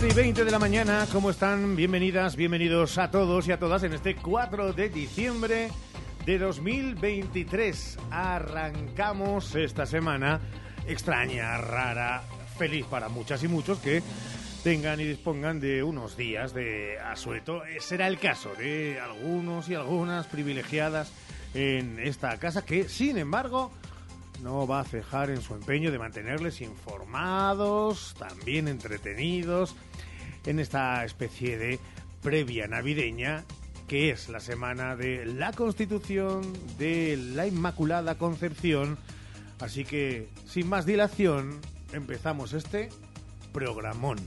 12 y 20 de la mañana, ¿cómo están? Bienvenidas, bienvenidos a todos y a todas en este 4 de diciembre de 2023. Arrancamos esta semana extraña, rara, feliz para muchas y muchos que tengan y dispongan de unos días de asueto. Eh, será el caso de algunos y algunas privilegiadas en esta casa que, sin embargo, no va a cejar en su empeño de mantenerles informados, también entretenidos, en esta especie de previa navideña que es la semana de la Constitución de la Inmaculada Concepción. Así que, sin más dilación, empezamos este programón.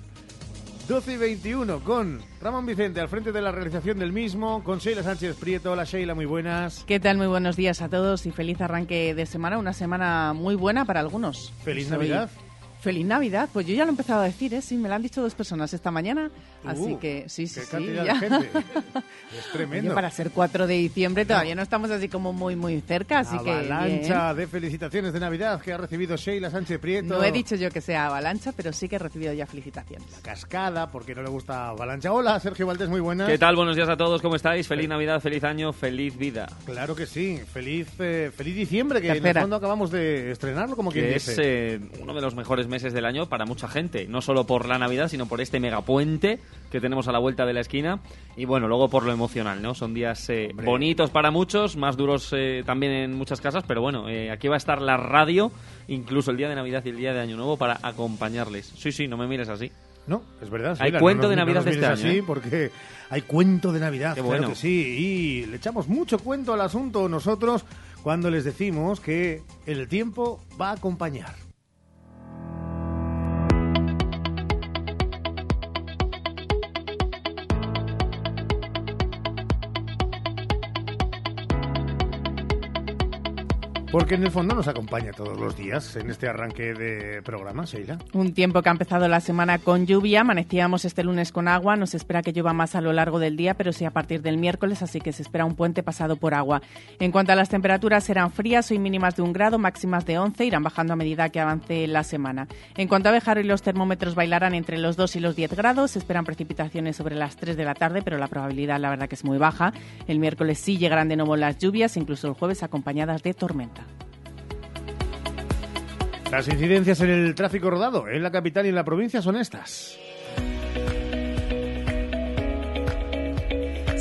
12 y 21 con Ramón Vicente al frente de la realización del mismo, con Sheila Sánchez Prieto. Hola Sheila, muy buenas. ¿Qué tal? Muy buenos días a todos y feliz arranque de semana, una semana muy buena para algunos. Feliz Navidad. Feliz Navidad. Pues yo ya lo he empezado a decir, ¿eh? Sí, me lo han dicho dos personas esta mañana. así que sí, sí, qué sí. cantidad de gente. Es tremendo. Oye, para ser 4 de diciembre todavía no estamos así como muy, muy cerca, así que. Avalancha de felicitaciones de Navidad que ha recibido Sheila Sánchez Prieto. No he dicho yo que sea avalancha, pero sí que he recibido ya felicitaciones. La cascada, porque no le gusta avalancha. Hola, Sergio Valdés, muy buenas. ¿Qué tal? Buenos días a todos, ¿cómo estáis? Feliz Navidad, feliz año, feliz vida. Claro que sí. Feliz, eh, feliz diciembre, que en el Tercera. fondo acabamos de estrenarlo, como quien Que dice. es eh, uno de los mejores meses del año para mucha gente. No solo por la Navidad, sino por este megapuente que tenemos a la vuelta de la esquina. Y bueno, luego por lo emocional, ¿no? Son días eh, bonitos para muchos, más duros eh, también en muchas casas. Pero bueno, eh, aquí va a estar la radio, incluso el día de Navidad y el día de Año Nuevo, para acompañarles. Sí, sí, no me mires así. No, es verdad. Hay cuento no de Navidad no este año, así ¿eh? porque hay cuento de Navidad, Qué claro bueno. que sí. Y le echamos mucho cuento al asunto nosotros cuando les decimos que el tiempo va a acompañar. Porque en el fondo nos acompaña todos los días en este arranque de programa, Sheila. Un tiempo que ha empezado la semana con lluvia, amanecíamos este lunes con agua, nos espera que llueva más a lo largo del día, pero sí a partir del miércoles, así que se espera un puente pasado por agua. En cuanto a las temperaturas, serán frías, hoy mínimas de un grado, máximas de 11, irán bajando a medida que avance la semana. En cuanto a Bejar, hoy los termómetros bailarán entre los 2 y los 10 grados, se esperan precipitaciones sobre las 3 de la tarde, pero la probabilidad la verdad que es muy baja. El miércoles sí llegarán de nuevo las lluvias, incluso el jueves acompañadas de tormenta. Las incidencias en el tráfico rodado en la capital y en la provincia son estas.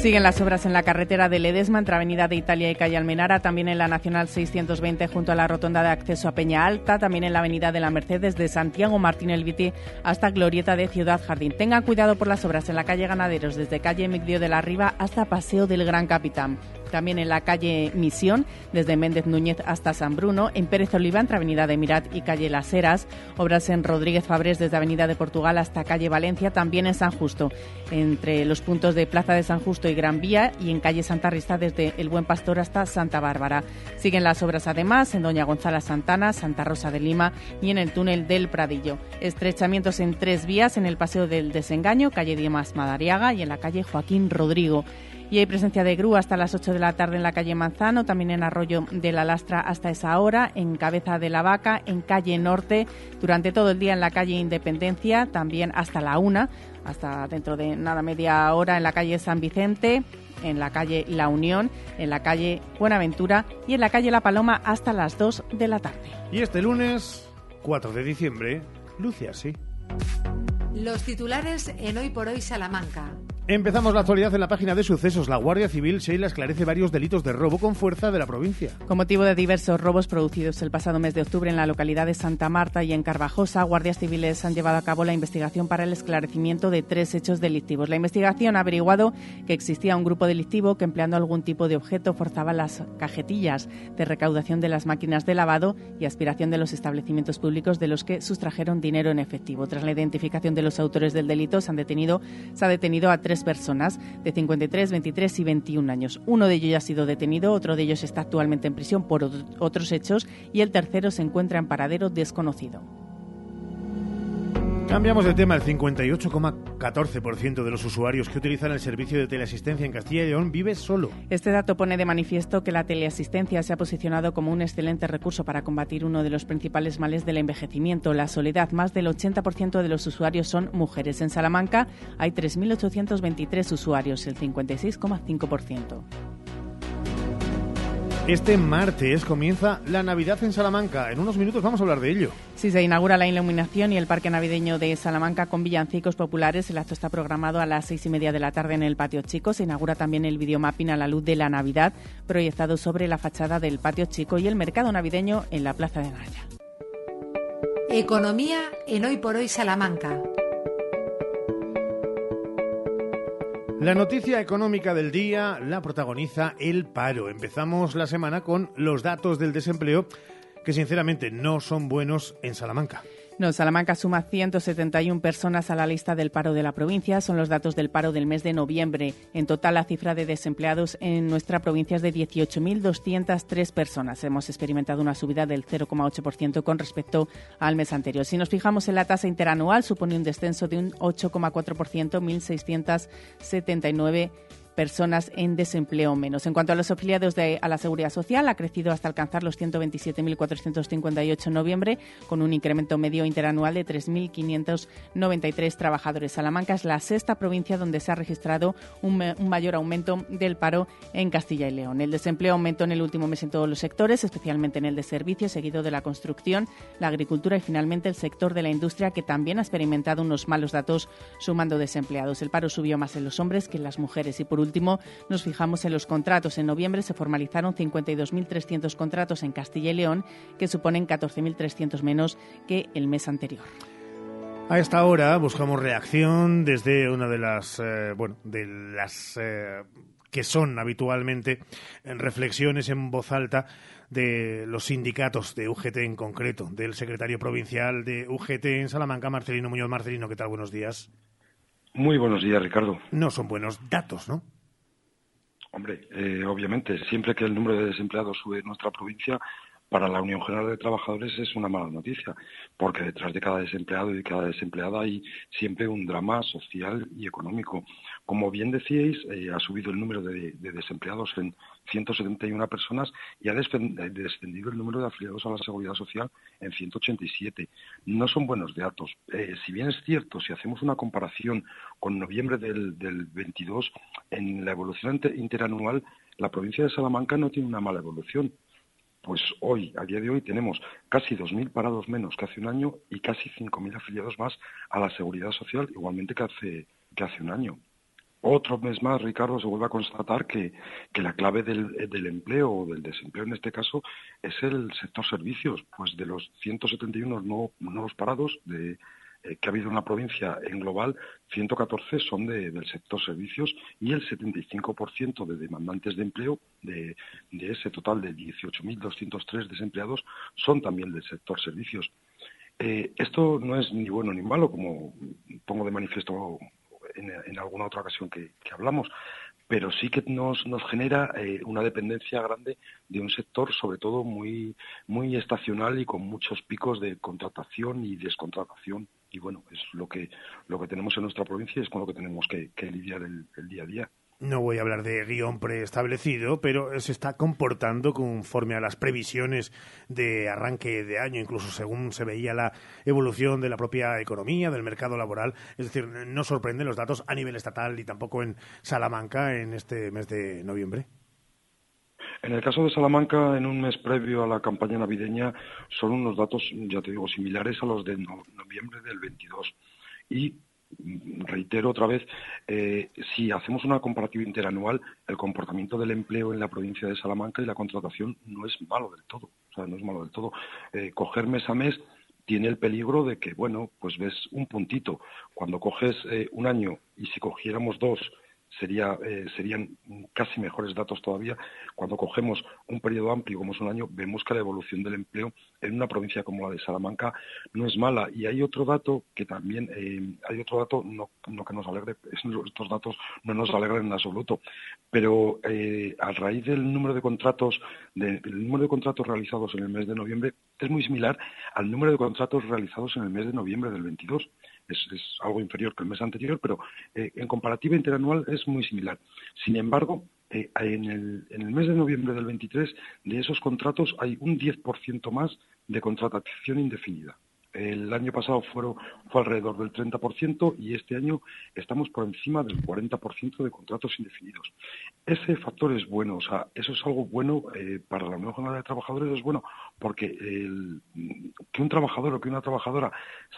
Siguen las obras en la carretera de Ledesma entre Avenida de Italia y Calle Almenara, también en la Nacional 620 junto a la rotonda de acceso a Peña Alta, también en la Avenida de la Mercedes de Santiago Martín Elviti hasta Glorieta de Ciudad Jardín. Tengan cuidado por las obras en la calle Ganaderos desde calle Migdio de la Riva hasta Paseo del Gran Capitán. También en la calle Misión, desde Méndez Núñez hasta San Bruno, en Pérez Oliva entre Avenida de Mirat y calle Las Heras, obras en Rodríguez Fabrés desde Avenida de Portugal hasta calle Valencia, también en San Justo, entre los puntos de Plaza de San Justo y Gran Vía y en calle Santa Rita desde El Buen Pastor hasta Santa Bárbara. Siguen las obras además en Doña Gonzala Santana, Santa Rosa de Lima y en el túnel del Pradillo. Estrechamientos en tres vías en el Paseo del Desengaño, calle Dimas Madariaga y en la calle Joaquín Rodrigo. Y hay presencia de grúa hasta las 8 de la tarde en la calle Manzano, también en Arroyo de la Lastra hasta esa hora, en Cabeza de la Vaca, en calle Norte, durante todo el día en la calle Independencia, también hasta la una, hasta dentro de nada media hora en la calle San Vicente, en la calle La Unión, en la calle Buenaventura y en la calle La Paloma hasta las 2 de la tarde. Y este lunes, 4 de diciembre, luce así. Los titulares en Hoy por Hoy Salamanca. Empezamos la actualidad en la página de sucesos. La Guardia Civil Sheila esclarece varios delitos de robo con fuerza de la provincia. Con motivo de diversos robos producidos el pasado mes de octubre en la localidad de Santa Marta y en Carvajosa, guardias civiles han llevado a cabo la investigación para el esclarecimiento de tres hechos delictivos. La investigación ha averiguado que existía un grupo delictivo que empleando algún tipo de objeto forzaba las cajetillas de recaudación de las máquinas de lavado y aspiración de los establecimientos públicos de los que sustrajeron dinero en efectivo. Tras la identificación de los autores del delito, se han detenido, se ha detenido a tres personas de 53, 23 y 21 años. Uno de ellos ya ha sido detenido, otro de ellos está actualmente en prisión por ot- otros hechos y el tercero se encuentra en paradero desconocido. Cambiamos de tema. El 58,14% de los usuarios que utilizan el servicio de teleasistencia en Castilla y León vive solo. Este dato pone de manifiesto que la teleasistencia se ha posicionado como un excelente recurso para combatir uno de los principales males del envejecimiento, la soledad. Más del 80% de los usuarios son mujeres. En Salamanca hay 3.823 usuarios, el 56,5%. Este martes comienza la Navidad en Salamanca. En unos minutos vamos a hablar de ello. Sí, se inaugura la iluminación y el Parque Navideño de Salamanca con villancicos populares. El acto está programado a las seis y media de la tarde en el Patio Chico. Se inaugura también el videomapping a la luz de la Navidad, proyectado sobre la fachada del Patio Chico y el mercado navideño en la Plaza de Naya. Economía en Hoy por Hoy Salamanca. La noticia económica del día la protagoniza el paro. Empezamos la semana con los datos del desempleo que sinceramente no son buenos en Salamanca. No, Salamanca suma 171 personas a la lista del paro de la provincia. Son los datos del paro del mes de noviembre. En total, la cifra de desempleados en nuestra provincia es de 18.203 personas. Hemos experimentado una subida del 0,8% con respecto al mes anterior. Si nos fijamos en la tasa interanual, supone un descenso de un 8,4%, 1.679 personas en desempleo menos. En cuanto a los afiliados de, a la Seguridad Social, ha crecido hasta alcanzar los 127.458 en noviembre, con un incremento medio interanual de 3.593 trabajadores. Salamanca es la sexta provincia donde se ha registrado un, un, mayor aumento del paro en Castilla y León. El desempleo aumentó en el último mes en todos los sectores, especialmente en el de servicios, seguido de la construcción, la agricultura y finalmente el sector de la industria, que también ha experimentado unos malos datos sumando desempleados. El paro subió más en los hombres que en las mujeres y por último, nos fijamos en los contratos. En noviembre se formalizaron 52.300 contratos en Castilla y León, que suponen 14.300 menos que el mes anterior. A esta hora buscamos reacción desde una de las, eh, bueno, de las eh, que son habitualmente en reflexiones en voz alta de los sindicatos de UGT en concreto, del secretario provincial de UGT en Salamanca, Marcelino Muñoz. Marcelino, ¿qué tal? Buenos días. Muy buenos días, Ricardo. No son buenos datos, ¿no? Hombre, eh, obviamente, siempre que el número de desempleados sube en nuestra provincia, para la Unión General de Trabajadores es una mala noticia, porque detrás de cada desempleado y de cada desempleada hay siempre un drama social y económico. Como bien decíais, eh, ha subido el número de, de, desempleados en 171 personas y ha descendido el número de afiliados a la Seguridad Social en 187. No son buenos datos. Eh, si bien es cierto, si hacemos una comparación con noviembre del, del 22, en la evolución interanual, la provincia de Salamanca no tiene una mala evolución pues hoy, a día de hoy, tenemos casi 2.000 parados menos que hace un año y casi 5.000 afiliados más a la seguridad social, igualmente que hace, que hace un año. Otro mes más, Ricardo, se vuelve a constatar que, que la clave del, empleo o del desempleo en este caso es el sector servicios, pues de los 171 nuevos parados eh, que ha habido en la provincia en global, 114 son de, del sector servicios y el 75% de demandantes de empleo de, de ese total de 18.203 desempleados son también del sector servicios. Eh, esto no es ni bueno ni malo, como pongo de manifiesto en, alguna otra ocasión que, hablamos, pero sí que nos, nos genera eh, una dependencia grande de un sector, sobre todo muy, muy estacional y con muchos picos de contratación y descontratación y bueno, es lo que, lo que tenemos en nuestra provincia y es con lo que tenemos que, lidiar el, día a día. No voy a hablar de guion preestablecido, pero se está comportando conforme a las previsiones de arranque de año, incluso según se veía la evolución de la propia economía, del mercado laboral. Es decir, no sorprenden los datos a nivel estatal y tampoco en Salamanca en este mes de noviembre. En el caso de Salamanca, en un mes previo a la campaña navideña, son unos datos, ya te digo, similares a los de no, noviembre del 22. Y reitero otra vez, eh, si hacemos una comparativa interanual, el comportamiento del empleo en la provincia de Salamanca y la contratación no es malo del todo. O sea, no es malo del todo. Eh, coger mes a mes tiene el peligro de que, bueno, pues ves un puntito. Cuando coges eh, un año y si cogiéramos dos sería, eh, serían casi mejores datos todavía. Cuando cogemos un periodo amplio como es un año, vemos que la evolución del empleo en una provincia como la de Salamanca no es mala. Y hay otro dato que también, eh, hay otro dato, no, no, que nos alegre, estos datos no nos alegran en absoluto, pero eh, a raíz del número de contratos, de, el número de contratos realizados en el mes de noviembre es muy similar al número de contratos realizados en el mes de noviembre del 22. Es, algo inferior que el mes anterior, pero en comparativa interanual es muy similar. Sin embargo, en el, en, el, mes de noviembre del 23, de esos contratos hay un 10% más de contratación indefinida. El año pasado fueron, fue alrededor del 30% y este año estamos por encima del 40% de contratos indefinidos. Ese factor es bueno, o sea, eso es algo bueno eh, para la nueva jornada de trabajadores, es bueno porque el, que un trabajador o que una trabajadora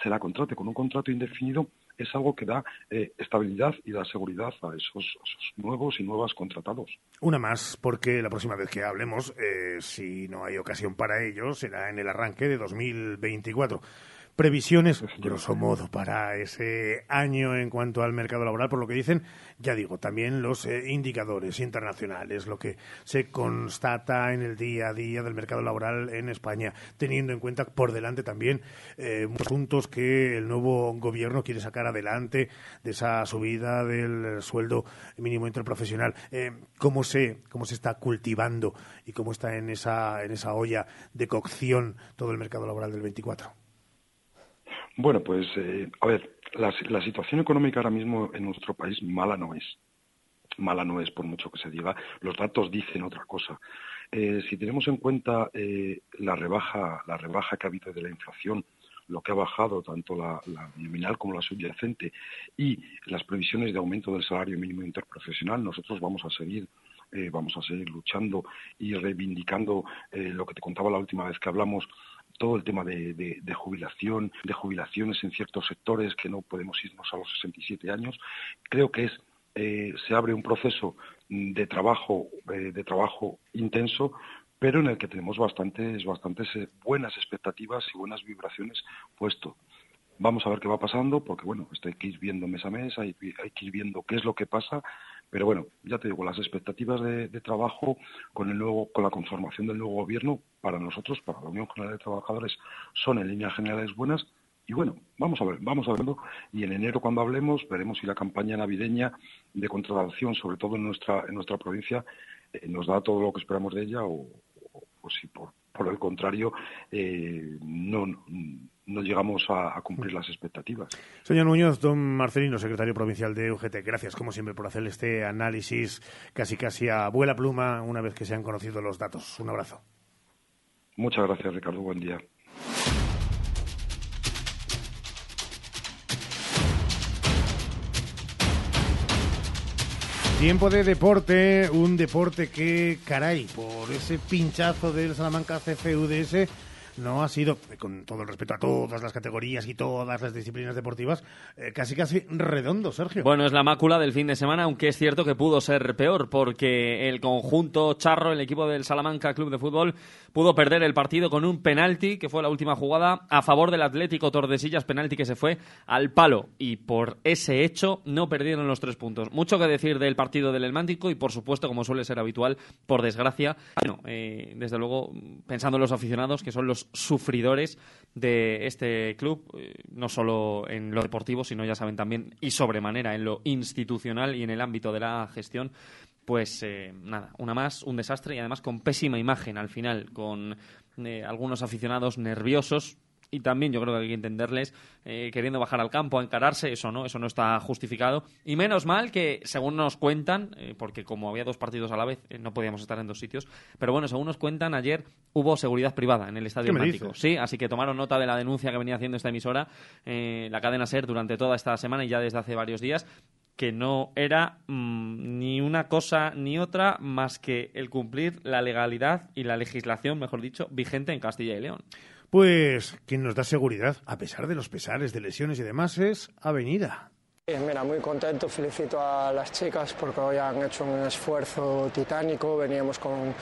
se la contrate con un contrato indefinido es algo que da eh, estabilidad y da seguridad a esos, nuevos y nuevas contratados. Una más, porque la próxima vez que hablemos, eh, si no hay ocasión para ello, será en el arranque de 2024 previsiones, grosso modo, para ese año en cuanto al mercado laboral, por lo que dicen, ya digo, también los eh, indicadores internacionales, lo que se constata en el día a día del mercado laboral en España, teniendo en cuenta por delante también eh, puntos que el nuevo gobierno quiere sacar adelante de esa subida del sueldo mínimo interprofesional. Eh, ¿cómo, se, ¿Cómo se está cultivando y cómo está en esa, en esa olla de cocción todo el mercado laboral del 24? Bueno, pues, eh, a ver, la, situación económica ahora mismo en nuestro país mala no es. Mala no es, por mucho que se diga. Los datos dicen otra cosa. Eh, si tenemos en cuenta eh, la rebaja, la rebaja que ha habido de la inflación, lo que ha bajado tanto la, nominal como la subyacente y las previsiones de aumento del salario mínimo interprofesional, nosotros vamos a seguir vamos a seguir luchando y reivindicando lo que te contaba la última vez que hablamos todo el tema de, jubilación, de jubilaciones en ciertos sectores que no podemos irnos a los 67 años. Creo que es eh, se abre un proceso de trabajo eh, de trabajo intenso, pero en el que tenemos bastantes bastantes eh, buenas expectativas y buenas vibraciones puesto. Vamos a ver qué va pasando, porque bueno, esto hay que ir viendo mes a mes, hay, hay que ir viendo qué es lo que pasa pero bueno, ya te digo, las expectativas de, trabajo con el nuevo, con la conformación del nuevo gobierno, para nosotros, para la Unión General de Trabajadores, son en líneas generales buenas. Y bueno, vamos a ver, vamos a verlo. Y en enero, cuando hablemos, veremos si la campaña navideña de contratación, sobre todo en nuestra, en nuestra provincia, eh, nos da todo lo que esperamos de ella o, si por, el contrario, eh, no llegamos a, cumplir las expectativas. Señor Muñoz, don Marcelino, secretario provincial de UGT, gracias como siempre por hacer este análisis casi casi a vuela pluma una vez que se han conocido los datos. Un abrazo. Muchas gracias, Ricardo. Buen día. Tiempo de deporte, un deporte que, caray, por ese pinchazo del Salamanca CFUDS no ha sido, con todo el respeto a todas las categorías y todas las disciplinas deportivas, eh, casi casi redondo, Sergio. Bueno, es la mácula del fin de semana, aunque es cierto que pudo ser peor, porque el conjunto charro, el equipo del Salamanca Club de Fútbol, pudo perder el partido con un penalti, que fue la última jugada, a favor del Atlético Tordesillas, penalti que se fue al palo. Y por ese hecho no perdieron los tres puntos. Mucho que decir del partido del Elmántico y, por supuesto, como suele ser habitual, por desgracia, bueno, eh, desde luego, pensando en los aficionados, que son los sufridores de este club, eh, no solo en lo deportivo, sino ya saben también y sobremanera en lo institucional y en el ámbito de la gestión. Pues eh, nada, una más, un desastre y además con pésima imagen al final, con eh, algunos aficionados nerviosos, y también yo creo que hay que entenderles eh, queriendo bajar al campo a encararse, eso no, eso no está justificado. Y menos mal que, según nos cuentan, eh, porque como había dos partidos a la vez, eh, no podíamos estar en dos sitios, pero bueno, según nos cuentan, ayer hubo seguridad privada en el Estadio Atlántico. Sí, así que tomaron nota de la denuncia que venía haciendo esta emisora, la cadena SER, durante toda esta semana y ya desde hace varios días, que no era mm, ni una cosa ni otra más que el cumplir la legalidad y la legislación, mejor dicho, vigente en Castilla y León. Pues quien nos da seguridad, a pesar de los pesares de lesiones y demás, es Avenida. Mira, muy contento, felicito a las chicas porque hoy han hecho un esfuerzo titánico, veníamos con,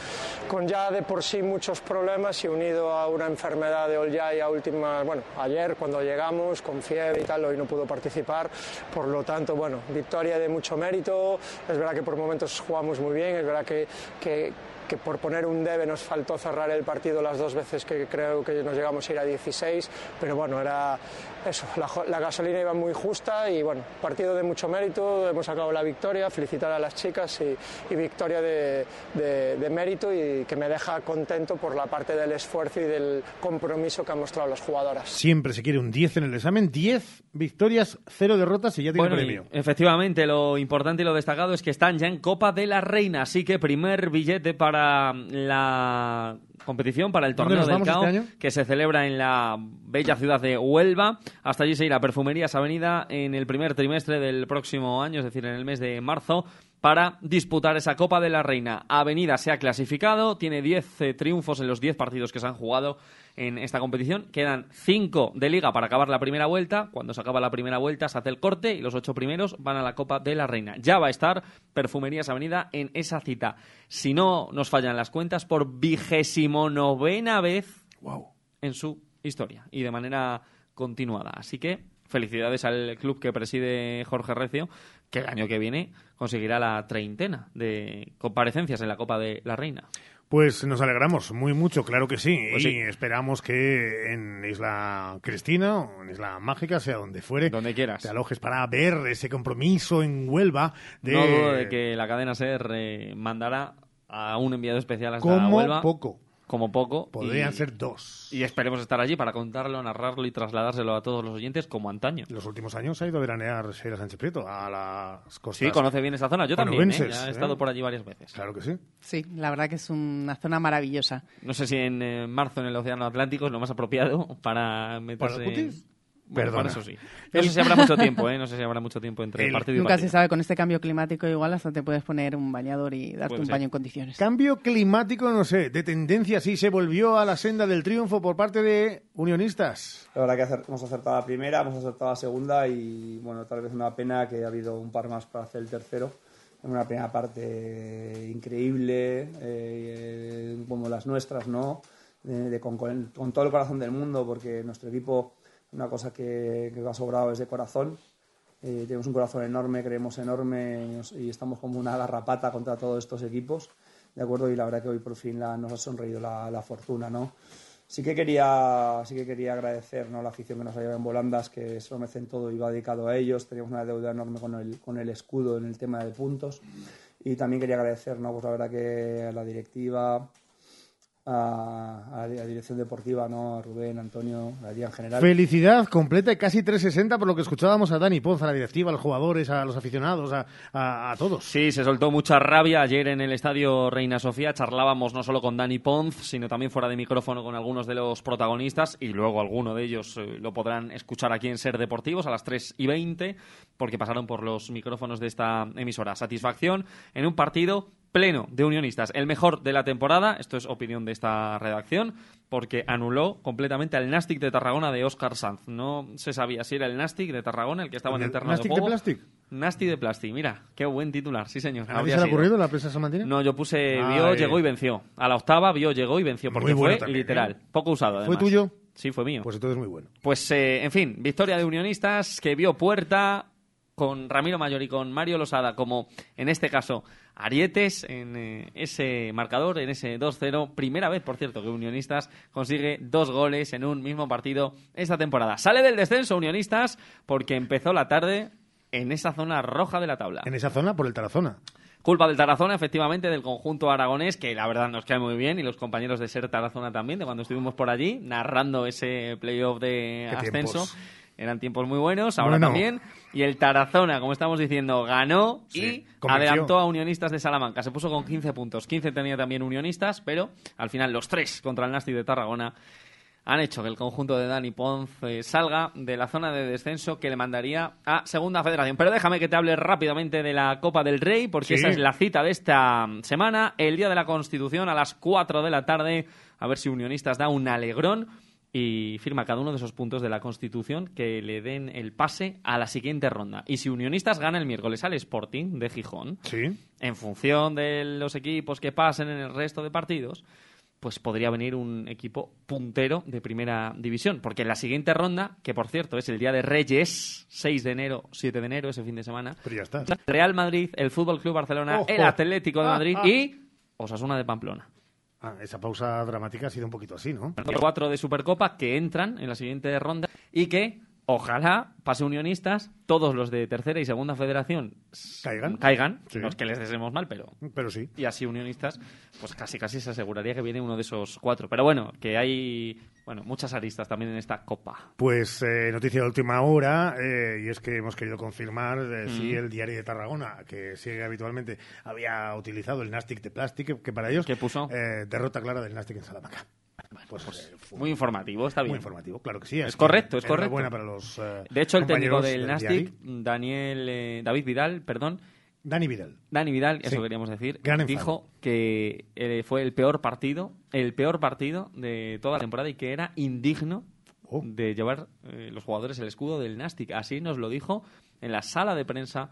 con ya de por sí muchos problemas y unido a una enfermedad de Olya y a última, bueno, ayer cuando llegamos con fiebre y tal, hoy no pudo participar, por lo tanto, bueno, victoria de mucho mérito, es verdad que por momentos jugamos muy bien, es verdad que, que que por poner un debe nos faltó cerrar el partido las dos veces que creo que nos llegamos a ir a 16, pero bueno, era eso, la, gasolina iba muy justa y bueno, partido de mucho mérito, hemos sacado la victoria, felicitar a las chicas y, victoria de, de, mérito y que me deja contento por la parte del esfuerzo y del compromiso que han mostrado las jugadoras. Siempre se quiere un 10 en el examen, 10 victorias, 0 derrotas y ya tiene premio. efectivamente, lo importante y lo destacado es que están ya en Copa de la Reina, así que primer billete para la competición para el torneo del CAO este que se celebra en la bella ciudad de Huelva. Hasta allí se irá Perfumerías Avenida en el primer trimestre del próximo año, es decir, en el mes de marzo para disputar esa Copa de la Reina. Avenida se ha clasificado, tiene 10 eh, triunfos en los 10 partidos que se han jugado en esta competición. Quedan 5 de liga para acabar la primera vuelta. Cuando se acaba la primera vuelta se hace el corte y los 8 primeros van a la Copa de la Reina. Ya va a estar Perfumerías Avenida en esa cita. Si no nos fallan las cuentas, por vigésimo novena vez en su historia y de manera continuada. Así que felicidades al club que preside Jorge Recio, que el año que viene conseguirá la treintena de comparecencias en la Copa de la Reina. Pues nos alegramos muy mucho, claro que sí. Pues y esperamos que en Isla Cristina o en Isla Mágica, sea donde fuere, donde quieras, te alojes para ver ese compromiso en Huelva. De... No dudo de que la cadena SER eh, mandará a un enviado especial hasta Como Huelva. poco como poco. Podrían ser dos. Y esperemos estar allí para contarlo, narrarlo y trasladárselo a todos los oyentes como antaño. Los últimos años ha ido a veranear Sheila Sánchez Prieto a las costas. Sí, conoce bien esa zona. Yo también, ¿eh? he estado ¿eh? por allí varias veces. Claro que sí. Sí, la verdad que es una zona maravillosa. No sé si en eh, marzo en el Océano Atlántico es lo más apropiado para meterse... Perdón, eso sí. No sé si habrá mucho tiempo, ¿eh? No sé si habrá mucho tiempo entre el, partido y Nunca se sabe, con este cambio climático igual hasta te puedes poner un bañador y darte un baño en condiciones. Cambio climático, no sé, de tendencia sí se volvió a la senda del triunfo por parte de unionistas. La verdad que hemos acertado la primera, hemos acertado la segunda y, bueno, tal vez una pena que ha habido un par más para hacer el tercero. En una primera parte increíble, eh, como las nuestras, ¿no? con, con todo el corazón del mundo, porque nuestro equipo una cosa que, que ha sobrado es de corazón. Eh, tenemos un corazón enorme, creemos enorme y estamos como una garrapata contra todos estos equipos, ¿de acuerdo? Y la verdad que hoy por fin nos ha sonreído la, fortuna, ¿no? Sí que quería, sí que quería agradecer la afición que nos ha llevado en Volandas, que se lo merecen todo y va dedicado a ellos. Teníamos una deuda enorme con el, con el escudo en el tema de puntos. Y también quería agradecer, ¿no? pues la verdad que la directiva, a, la dirección deportiva, ¿no? a Rubén, Antonio, a día en general. Felicidad completa y casi 360 por lo que escuchábamos a Dani Ponz, a la directiva, a los jugadores, a los aficionados, a, a, todos. Sí, se soltó mucha rabia ayer en el estadio Reina Sofía. Charlábamos no solo con Dani Ponz, sino también fuera de micrófono con algunos de los protagonistas y luego alguno de ellos eh, lo podrán escuchar aquí en Ser Deportivos a las 3 y 20 porque pasaron por los micrófonos de esta emisora. Satisfacción en un partido pleno de unionistas, el mejor de la temporada, esto es opinión de esta redacción, porque anuló completamente al Nastic de Tarragona de Oscar Sanz. No se sabía si era el Nastic de Tarragona el que estaba en el terreno ¿Nastic de, Plastic? Nastic de Plastic, mira, qué buen titular, sí señor. ¿A se le ha ocurrido la prensa salmantina? No, yo puse vio, llegó y venció. A la octava vio, llegó y venció, porque fue literal, ¿eh? poco usado además. ¿Fue tuyo? Sí, fue mío. Pues entonces muy bueno. Pues, eh, en fin, victoria de Unionistas que vio puerta, con Ramiro Mayor y con Mario Losada como, en este caso, arietes en eh, ese marcador, en ese 2-0. Primera vez, por cierto, que Unionistas consigue dos goles en un mismo partido esta temporada. Sale del descenso Unionistas porque empezó la tarde en esa zona roja de la tabla. En esa zona por el Tarazona. Culpa del Tarazona, efectivamente, del conjunto aragonés, que la verdad nos cae muy bien, y los compañeros de Ser Tarazona también, de cuando estuvimos por allí, narrando ese playoff de ascenso. Eran tiempos muy buenos, ahora también. Y el Tarazona, como estamos diciendo, ganó y adelantó a Unionistas de Salamanca. Se puso con 15 puntos. 15 tenía también Unionistas, pero al final los tres contra el Nasti de Tarragona han hecho que el conjunto de Dani Ponz eh, salga de la zona de descenso que le mandaría a Segunda Federación. Pero déjame que te hable rápidamente de la Copa del Rey, porque esa es la cita de esta semana, el Día de la Constitución a las 4 de la tarde, a ver si Unionistas da un alegrón y firma cada uno de esos puntos de la Constitución que le den el pase a la siguiente ronda. Y si Unionistas gana el miércoles al Sporting de Gijón, en función de los equipos que pasen en el resto de partidos, pues podría venir un equipo puntero de primera división. Porque en la siguiente ronda, que por cierto es el día de Reyes, 6 de enero, 7 de enero, ese fin de semana, Pero ya está. Real Madrid, el Fútbol Club Barcelona, el Atlético de Madrid ah, ah. y Osasuna de Pamplona. Ah, esa pausa dramática ha sido un poquito así, ¿no? Cuatro de Supercopa que entran en la siguiente ronda y que ojalá pase unionistas, todos los de tercera y segunda federación ¿Caigan? caigan, Sí. no es que les deseemos mal, pero Pero sí. y así unionistas, pues casi casi se aseguraría que viene uno de esos cuatro. Pero bueno, que hay bueno muchas aristas también en esta copa. Pues eh, noticia de última hora, eh, y es que hemos querido confirmar eh, si el diario de Tarragona, que sigue habitualmente, había utilizado el Nastic de plástico, que para ellos ¿Qué puso? eh, derrota clara del Nastic en Salamanca. Pues, fue Muy informativo, está bien. muy informativo, claro que sí. Es correcto, es correcto. Buena para los. eh, De hecho, el técnico del Nastic. Daniel eh, David Vidal, perdón, Dani Vidal. Dani Vidal, eso Sí. queríamos decir, Gran dijo que eh, fue el peor partido, el peor partido de toda la temporada y que era indigno Oh. de llevar los jugadores el escudo del Nastic. Así nos lo dijo en la sala de prensa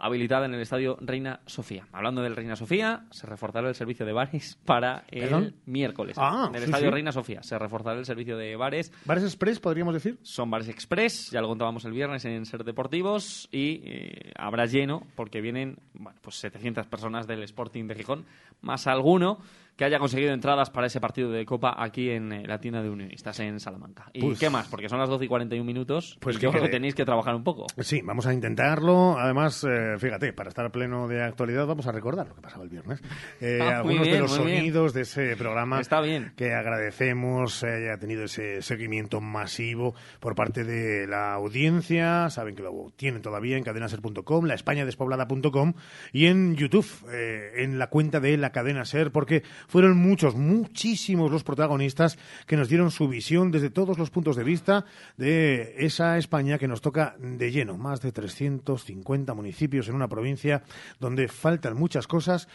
habilitada en el estadio Reina Sofía. Hablando del Reina Sofía, se reforzará el servicio de bares para el miércoles. Ah, en el sí, estadio sí. Reina Sofía se reforzará el servicio de bares ¿Bares Express, podríamos decir? son bares express, ya lo contábamos el viernes en Ser Deportivos y eh, habrá lleno porque vienen bueno, pues 700 personas del Sporting de Gijón, más alguno que haya conseguido entradas para ese partido de Copa aquí en eh, la tienda de Unionistas en Salamanca. ¿Y Pues- qué más? Porque son las 12 y 41 minutos, Pues pues que yo creo que tenéis que trabajar un poco. Sí, vamos a intentarlo. Además, eh, fíjate, para estar pleno de actualidad, vamos a recordar lo que pasaba el viernes. Eh, Ah, algunos de los bien. sonidos de ese programa Está bien. que agradecemos haya tenido ese seguimiento masivo por parte de la audiencia. Saben que lo tienen todavía en cadenaser.com, la españadespoblada.com y en YouTube, eh, en la cuenta de la cadena Ser, porque fueron muchos, muchísimos los protagonistas que nos dieron su visión desde todos los puntos de vista de esa España que nos toca de lleno. Más de 350 municipios en una provincia donde faltan muchas cosas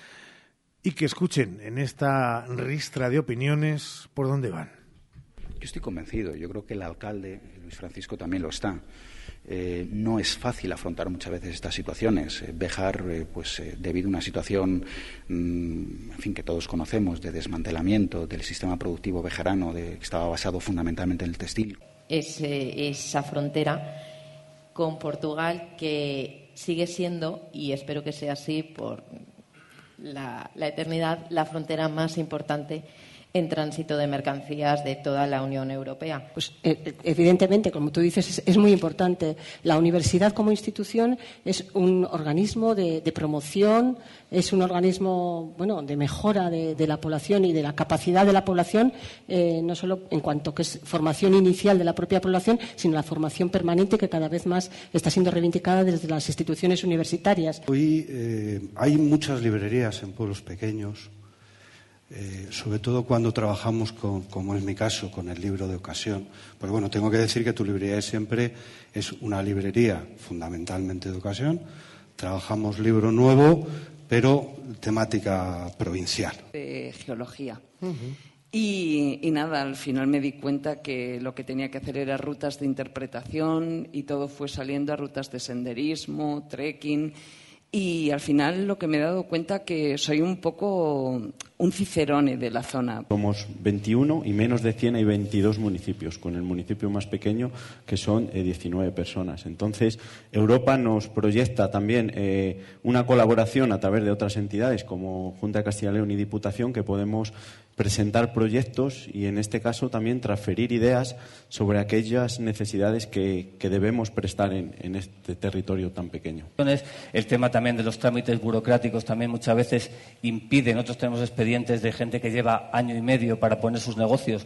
y que escuchen en esta ristra de opiniones por dónde van. Yo estoy convencido, yo creo que el alcalde, Luis Francisco, también lo está. Eh, no es fácil afrontar muchas veces estas situaciones. Bejar, eh, pues eh, debido a una situación, mm, en fin, que todos conocemos, de desmantelamiento del sistema productivo bejarano, de, que estaba basado fundamentalmente en el textil, es, esa frontera con Portugal que sigue siendo, y espero que sea así por la eternidad, la frontera más importante en tránsito de mercancías de toda la Unión Europea. Pues eh, evidentemente, como tú dices, es, es muy importante. La universidad como institución es un organismo de, de promoción, es un organismo bueno de mejora de, de la población y de la capacidad de la población, eh, no solo en cuanto que es formación inicial de la propia población, sino la formación permanente que cada vez más está siendo reivindicada desde las instituciones universitarias. Hoy eh, hay muchas librerías en pueblos pequeños, eh, sobre todo cuando trabajamos con, como es mi caso, con el libro de ocasión. Pues bueno, tengo que decir que tu librería de siempre es una librería fundamentalmente de ocasión. Trabajamos libro nuevo, pero temática provincial. de geología. Y, y nada, al final me di cuenta que lo que tenía que hacer era rutas de interpretación y todo fue saliendo a rutas de senderismo, trekking. Y al final lo que me he dado cuenta que soy un poco un cicerone de la zona. Somos 21 y menos de 100 hay 22 municipios, con el municipio más pequeño que son eh, 19 personas. Entonces, Europa nos proyecta también eh, una colaboración a través de otras entidades como Junta de Castilla y León y Diputación que podemos presentar proyectos y en este caso también transferir ideas sobre aquellas necesidades que, que debemos prestar en, en este territorio tan pequeño. El tema también de los trámites burocráticos también muchas veces impide. Nosotros tenemos expedientes de gente que lleva año y medio para poner sus negocios,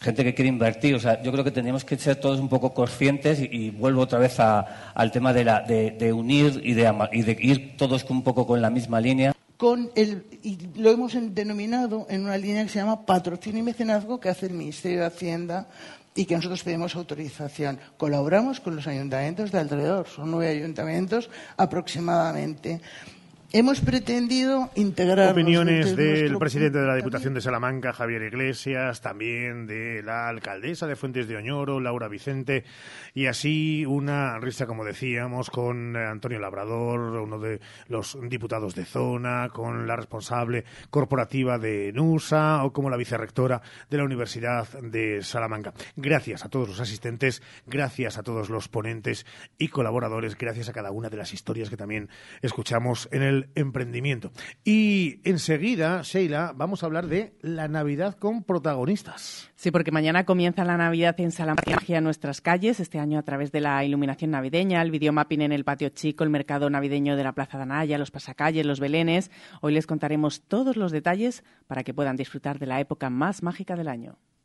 gente que quiere invertir. O sea, yo creo que tendríamos que ser todos un poco conscientes y, vuelvo otra vez a- al tema de, la, de, unir y de, y de ir todos un poco con la misma línea. Con el, y lo hemos en- denominado en una línea que se llama patrocinio y mecenazgo que hace el Ministerio de Hacienda y que nosotros pedimos autorización. Colaboramos con los ayuntamientos de alrededor, son nueve ayuntamientos aproximadamente. Hemos pretendido integrar Opiniones del presidente de la Diputación de Salamanca, Javier Iglesias, también de la alcaldesa de Fuentes de Oñoro, Laura Vicente, y así una risa, como decíamos, con eh, Antonio Labrador, uno de los diputados de zona, con la responsable corporativa de NUSA o como la vicerrectora de la Universidad de Salamanca. Gracias a todos los asistentes, gracias a todos los ponentes y colaboradores, gracias a cada una de las historias que también escuchamos en el emprendimiento. Y enseguida, Sheila, vamos a hablar de la Navidad con protagonistas. Sí, porque mañana comienza la Navidad en Salamanca en nuestras calles, este año a través de la iluminación navideña, el videomapping en el patio chico, el mercado navideño de la Plaza de Anaya, los pasacalles, los belenes. Hoy les contaremos todos los detalles para que puedan disfrutar de la época más mágica del año.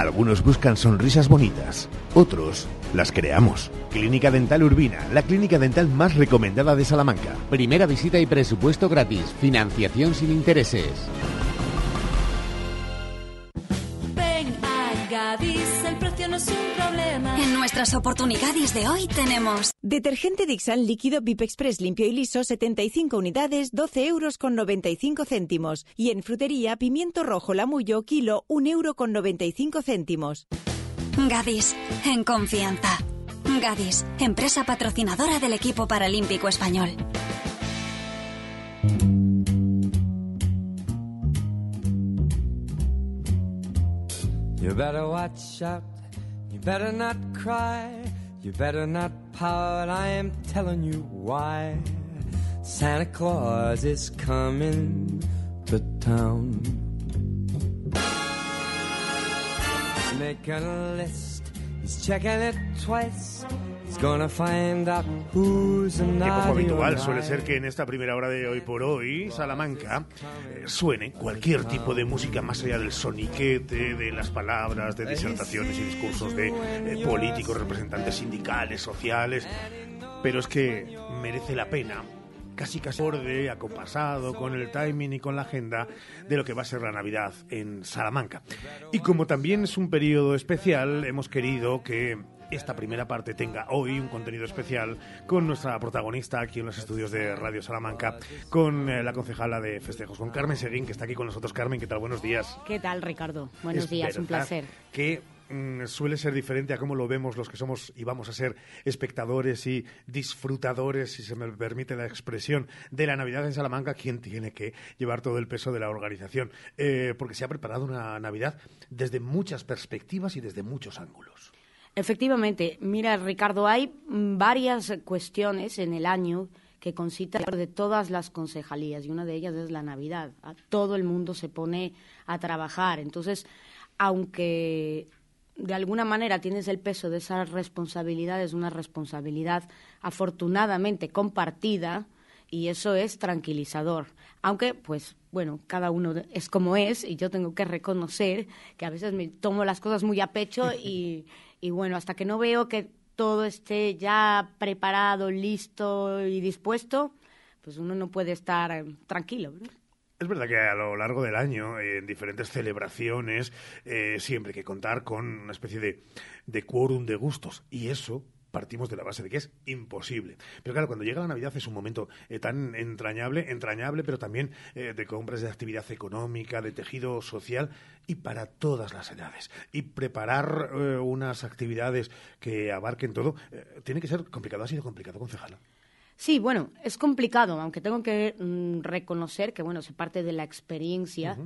Algunos buscan sonrisas bonitas, otros las creamos. Clínica Dental Urbina, la clínica dental más recomendada de Salamanca. Primera visita y presupuesto gratis, financiación sin intereses. Nuestras oportunidades de hoy tenemos Detergente Dixan líquido VIP Express limpio y liso 75 unidades 12 euros con 95 céntimos y en frutería pimiento rojo lamullo kilo 1 euro con 95 céntimos. Gadis, en confianza. Gadis, empresa patrocinadora del equipo paralímpico español. You better watch out, better not cry, you better not pout, I am telling you why. Santa Claus is coming to town. Making a list, he's checking it twice. Or habitual suele ser que en esta primera hora de hoy por hoy, Salamanca, eh, suene cualquier tipo de música más allá del soniquete, de las palabras, de disertaciones y discursos de eh, políticos, representantes sindicales, sociales. Pero es que merece la pena casi casi acorde, acompasado con el timing y con la agenda de lo que va a ser la Navidad en Salamanca. Y como también es un periodo especial, hemos querido que esta primera parte tenga hoy un contenido especial con nuestra protagonista aquí en los estudios de Radio Salamanca, con eh, la concejala de festejos, con Carmen Seguín, que está aquí con nosotros. Carmen, ¿qué tal? Buenos días. ¿Qué tal, Ricardo? Buenos Es días, un placer. Que mm, suele ser diferente a cómo lo vemos los que somos y vamos a ser espectadores y disfrutadores, si se me permite la expresión, de la Navidad en Salamanca, quien tiene que llevar todo el peso de la organización. Eh, porque se ha preparado una Navidad desde muchas perspectivas y desde muchos ángulos. Efectivamente, mira, Ricardo, hay mm, varias cuestiones en el año que concitan de todas las concejalías y una de ellas es la Navidad. Todo el mundo se pone a trabajar. Entonces, aunque de alguna manera tienes el peso de esa responsabilidad, es una responsabilidad afortunadamente compartida y eso es tranquilizador. Aunque, pues, bueno, cada uno es como es y yo tengo que reconocer que a veces me tomo las cosas muy a pecho y, y bueno, hasta que no veo que todo esté ya preparado, listo y dispuesto, pues uno no puede estar eh, tranquilo. Es verdad que a lo largo del año, en diferentes celebraciones, eh, siempre hay que contar con una especie de, de quórum de gustos. Y eso partimos de la base de que es imposible. Pero claro, cuando llega la Navidad es un momento eh, tan entrañable, entrañable, pero también eh, de compras de actividad económica, de tejido social y para todas las edades. Y preparar eh, unas actividades que abarquen todo tiene que ser complicado. Ha sido complicado, concejala. Sí, bueno, es complicado, aunque tengo que mm, reconocer que, bueno, se parte de la experiencia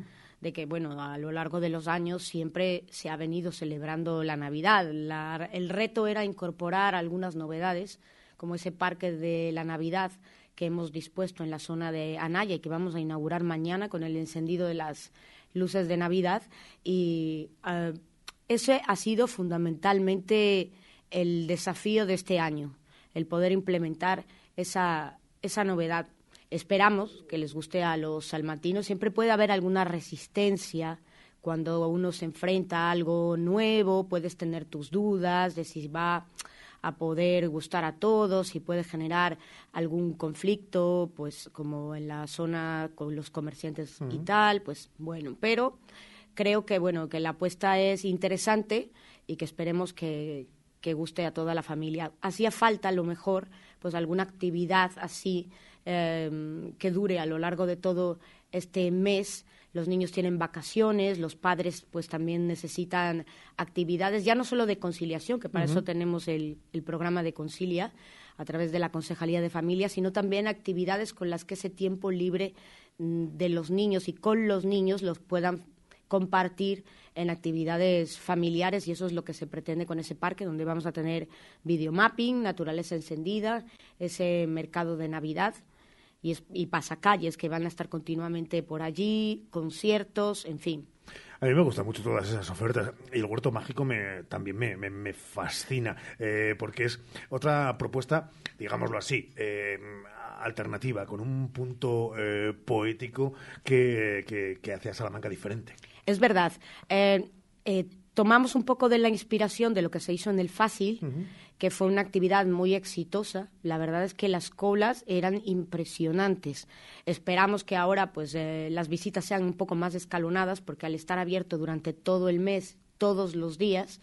de que, bueno, a lo largo de los años siempre se ha venido celebrando la Navidad. El reto era incorporar algunas novedades, como ese parque de la Navidad que hemos dispuesto en la zona de Anaya y que vamos a inaugurar mañana con el encendido de las luces de Navidad. Y ah, ese ha sido fundamentalmente el desafío de este año, el poder implementar esa, esa novedad. Esperamos que les guste a los salmantinos. Siempre puede haber alguna resistencia cuando uno se enfrenta a algo nuevo, puedes tener tus dudas de si va a poder gustar a todos, si puede generar algún conflicto, pues como en la zona con los comerciantes y tal, pues bueno, pero creo que bueno, que la apuesta es interesante y que esperemos que, que guste a toda la familia. Hacía falta a lo mejor pues alguna actividad así eh, que dure a lo largo de todo este mes. Los niños tienen vacaciones, los padres pues también necesitan actividades, ya no solo de conciliación, que para eso tenemos el, el programa de Concilia a través de la Concejalía de Familia, sino también actividades con las que ese tiempo libre mm, de los niños y con los niños los puedan compartir en actividades familiares y eso es lo que se pretende con ese parque donde vamos a tener videomapping, naturaleza encendida, ese mercado de Navidad y, es- y pasacalles que van a estar continuamente por allí, conciertos, en fin. A mí me gustan mucho todas esas ofertas y el huerto mágico me, también me, me- me fascina eh, porque es otra propuesta, digámoslo así, eh, alternativa, con un punto eh, poético que, que- que hace a Salamanca diferente. Es verdad. Tomamos un poco de la inspiración de lo que se hizo en el Fácil, que fue una actividad muy exitosa. La verdad es que las colas eran impresionantes. Esperamos que ahora pues eh, las visitas sean un poco más escalonadas, porque al estar abierto durante todo el mes, todos los días,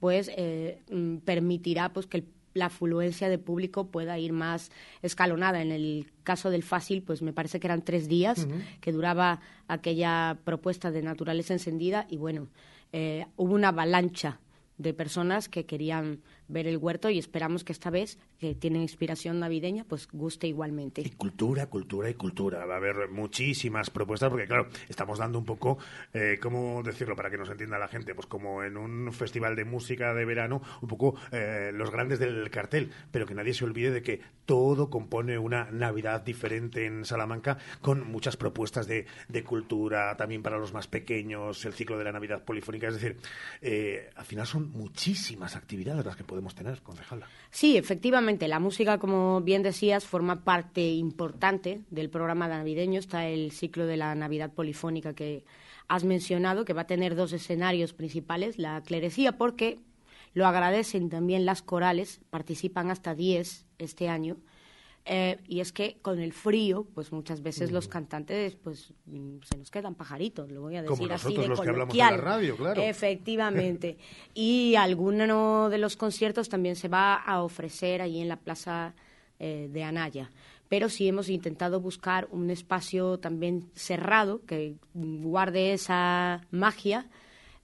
pues eh, mm, permitirá pues que el- la afluencia de público pueda ir más escalonada. En el caso del Fácil, pues me parece que eran tres días que duraba aquella propuesta de naturaleza encendida y bueno, eh, hubo una avalancha de personas que querían ver el huerto y esperamos que esta vez, que tienen inspiración navideña, pues guste igualmente. Cultura, cultura y cultura. Va a haber muchísimas propuestas porque, claro, estamos dando un poco, eh, ¿cómo decirlo para que nos entienda la gente? Pues como en un festival de música de verano, un poco eh, los grandes del cartel, pero que nadie se olvide de que todo compone una Navidad diferente en Salamanca con muchas propuestas de, de cultura, también para los más pequeños, el ciclo de la Navidad polifónica. Es decir, eh, al final son muchísimas actividades las que podemos tener, concejala. Sí, efectivamente, la música, como bien decías, forma parte importante del programa navideño. Está el ciclo de la Navidad polifónica que has mencionado, que va a tener dos escenarios principales, la clerecía, porque lo agradecen también las corales, participan hasta 10 este año. Eh, y es que con el frío, pues muchas veces los cantantes pues mm, se nos quedan pajaritos, lo voy a decir Como así nosotros de los que hablamos en la radio, claro. Efectivamente. y alguno de los conciertos también se va a ofrecer ahí en la plaza eh, de Anaya. Pero sí hemos intentado buscar un espacio también cerrado que guarde esa magia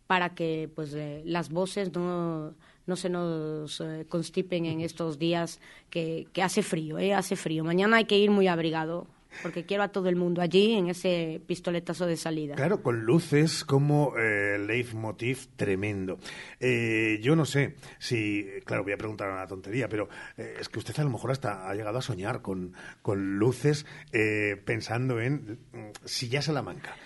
para que pues eh, las voces no, no se nos eh, constipen en estos días que, que hace frío, ¿eh? hace frío. Mañana hay que ir muy abrigado porque quiero a todo el mundo allí en ese pistoletazo de salida. Claro, con luces como eh, leitmotiv tremendo. Eh, yo no sé si, claro, voy a preguntar una tontería, pero eh, es que usted a lo mejor hasta ha llegado a soñar con, con luces eh, pensando en mm, si ya Salamanca.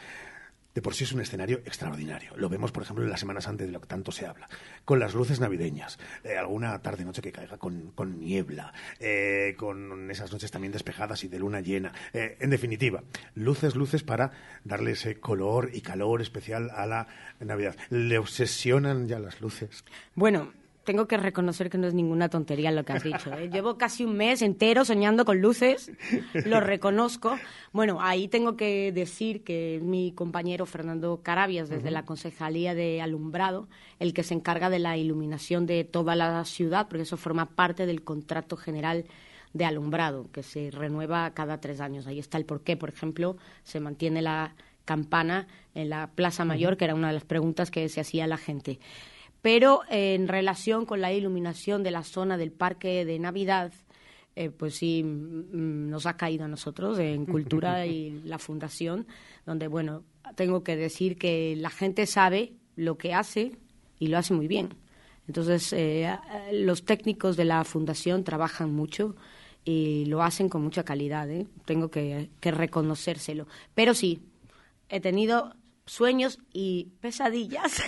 De por sí es un escenario extraordinario. Lo vemos, por ejemplo, en las semanas antes de lo que tanto se habla. Con las luces navideñas, eh, alguna tarde-noche que caiga con, niebla, eh, con esas noches también despejadas y de luna llena. Eh, en definitiva, luces, luces para darle ese color y calor especial a la Navidad. ¿Le obsesionan ya las luces? Bueno, tengo que reconocer que no es ninguna tontería lo que has dicho. ¿eh? Llevo casi un mes entero soñando con luces, lo reconozco. Bueno, ahí tengo que decir que mi compañero Fernando Carabias, desde la Concejalía de Alumbrado, el que se encarga de la iluminación de toda la ciudad, porque eso forma parte del contrato general de alumbrado, que se renueva cada tres años. Ahí está el porqué. Por ejemplo, se mantiene la campana en la Plaza Mayor, que era una de las preguntas que se hacía la gente. Pero eh, en relación con la iluminación de la zona del parque de Navidad, eh, pues sí, mm, nos ha caído a nosotros en Cultura y la Fundación, donde, bueno, tengo que decir que la gente sabe lo que hace y lo hace muy bien. Entonces, eh, a- los técnicos de la Fundación trabajan mucho y lo hacen con mucha calidad, ¿eh? tengo que, que reconocérselo. Pero sí, he tenido sueños y pesadillas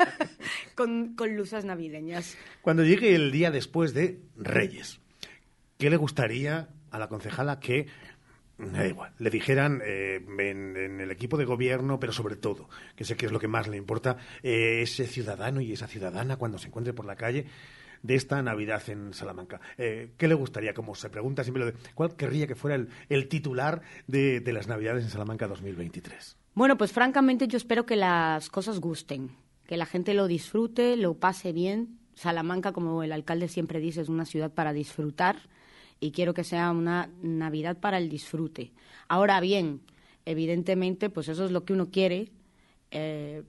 con, luces navideñas. Cuando llegue el día después de Reyes, ¿qué le gustaría a la concejala que, igual, le dijeran eh, en, en el equipo de gobierno, pero sobre todo, que sé que es lo que más le importa, eh, ese ciudadano y esa ciudadana cuando se encuentre por la calle de esta Navidad en Salamanca? Eh, ¿Qué le gustaría? Como se pregunta siempre, lo de, ¿cuál querría que fuera el, titular de, de las Navidades en Salamanca 2023? Bueno, pues francamente yo espero que las cosas gusten, que la gente lo disfrute, lo pase bien. Salamanca, como el alcalde siempre dice, es una ciudad para disfrutar y quiero que sea una Navidad para el disfrute. Ahora bien, evidentemente, pues eso es lo que uno quiere. Eh,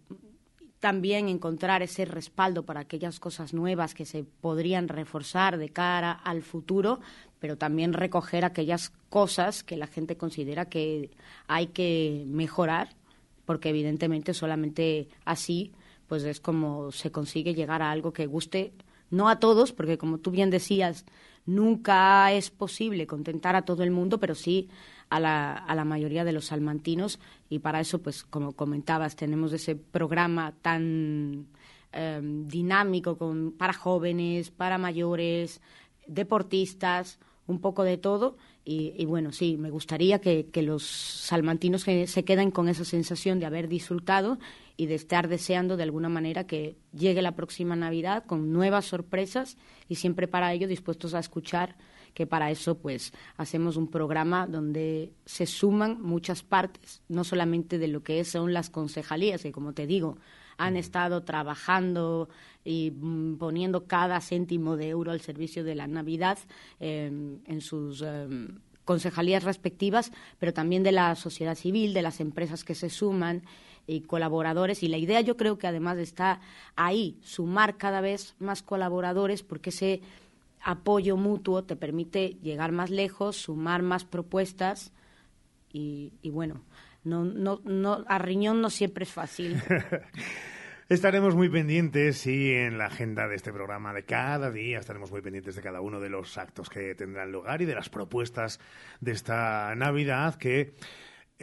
también encontrar ese respaldo para aquellas cosas nuevas que se podrían reforzar de cara al futuro, pero también recoger aquellas cosas que la gente considera que hay que mejorar, porque evidentemente solamente así pues es como se consigue llegar a algo que guste no a todos, porque como tú bien decías, nunca es posible contentar a todo el mundo, pero sí a la, a la mayoría de los salmantinos y para eso, pues como comentabas, tenemos ese programa tan em, dinámico con, para jóvenes, para mayores, deportistas, un poco de todo. Y, bueno, sí, me gustaría que, que los salmantinos que se queden con esa sensación de haber disfrutado y de estar deseando de alguna manera que llegue la próxima Navidad con nuevas sorpresas y siempre para ello dispuestos a escuchar que para eso pues hacemos un programa donde se suman muchas partes, no solamente de lo que son las concejalías, que como te digo, han estado trabajando y mm, poniendo cada céntimo de euro al servicio de la Navidad em, en sus em, concejalías respectivas, pero también de la sociedad civil, de las empresas que se suman y colaboradores. Y la idea yo creo que además está ahí, sumar cada vez más colaboradores, porque ese apoyo mutuo te permite llegar más lejos, sumar más propuestas y, bueno, no, no, no, a riñón no siempre es fácil. Estaremos muy pendientes y en la agenda de este programa de cada día estaremos muy pendientes de cada uno de los actos que tendrán lugar y de las propuestas de esta Navidad que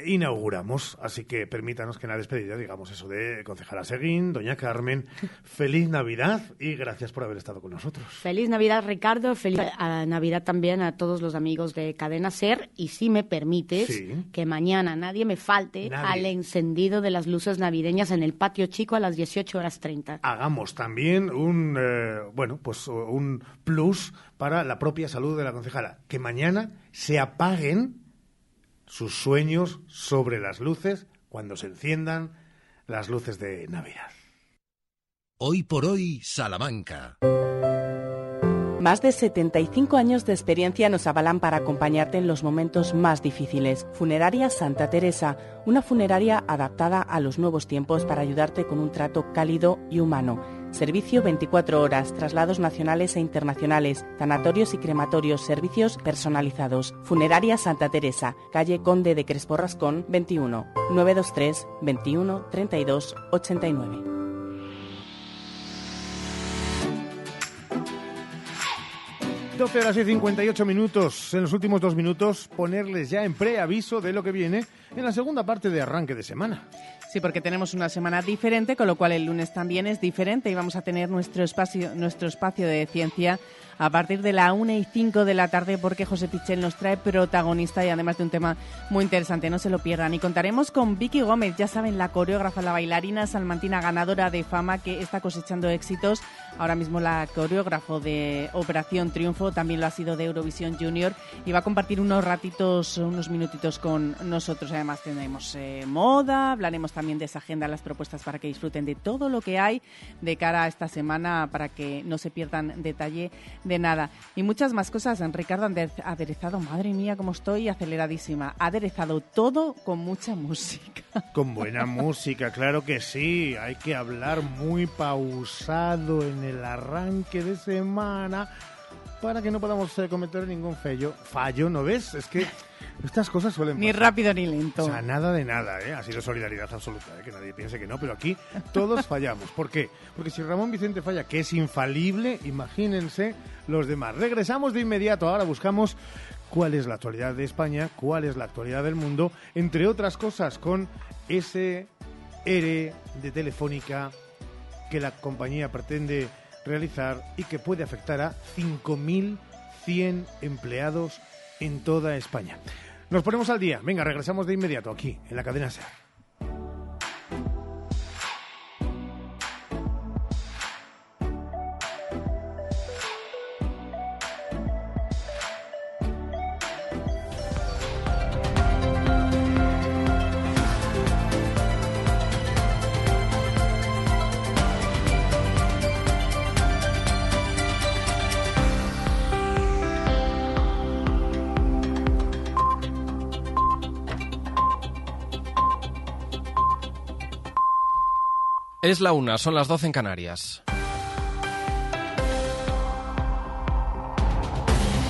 inauguramos. Así que permítanos que en la despedida digamos eso de concejala Seguín, doña Carmen, feliz Navidad y gracias por haber estado con nosotros. Feliz Navidad, Ricardo. Feliz Navidad también a todos los amigos de Cadena Ser. Y si me permites, que mañana nadie me falte al encendido de las luces navideñas en el patio chico a las 18 horas 30. Hagamos también un, eh, bueno, pues un plus para la propia salud de la concejala. Que mañana se apaguen sus sueños sobre las luces cuando se enciendan las luces de Navidad. Hoy por hoy, Salamanca. Más de 75 años de experiencia nos avalan para acompañarte en los momentos más difíciles. Funeraria Santa Teresa, una funeraria adaptada a los nuevos tiempos para ayudarte con un trato cálido y humano Servicio 24 horas, traslados nacionales e internacionales, tanatorios y crematorios, servicios personalizados. Funeraria Santa Teresa, calle Conde de Crespo Rascón, 21, 923 21 32 89. 12 horas y 58 minutos. En los últimos dos minutos, ponerles ya en preaviso de lo que viene en la segunda parte de arranque de semana. Sí, porque tenemos una semana diferente, con lo cual el lunes también es diferente y vamos a tener nuestro espacio, nuestro espacio de ciencia a partir de la 1 y 5 de la tarde porque José Pichel nos trae protagonista y además de un tema muy interesante, no se lo pierdan. Y contaremos con Vicky Gómez, ya saben, la coreógrafa, la bailarina salmantina ganadora de fama que está cosechando éxitos. Ahora mismo la coreógrafo de Operación Triunfo, también lo ha sido de Eurovisión Junior y va a compartir unos ratitos, unos minutitos con nosotros. Además tendremos eh, moda, hablaremos también de esa agenda, las propuestas para que disfruten de todo lo que hay de cara a esta semana para que no se pierdan detalle de nada. Y muchas más cosas. Ricardo aderezado, madre mía, cómo estoy aceleradísima. Aderezado todo con mucha música. Con buena música, claro que sí. Hay que hablar muy pausado en el arranque de semana para que no podamos eh, cometer ningún fallo. Fallo, ¿no ves? Es que estas cosas suelen Ni rápido ni lento. O sea, nada de nada, ¿eh? Ha sido solidaridad absoluta, ¿eh? que nadie piense que no, pero aquí todos fallamos. ¿Por qué? Porque si Ramón Vicente falla, que es infalible, imagínense los demás. Regresamos de inmediato, ahora buscamos cuál es la actualidad de España, cuál es la actualidad del mundo, entre otras cosas con ese ERE de Telefónica que la compañía pretende realizar y que puede afectar a 5.100 empleados en toda España. Nos ponemos al día. Venga, regresamos de inmediato aquí, en la cadena SER. Es la una, son las 12 en Canarias.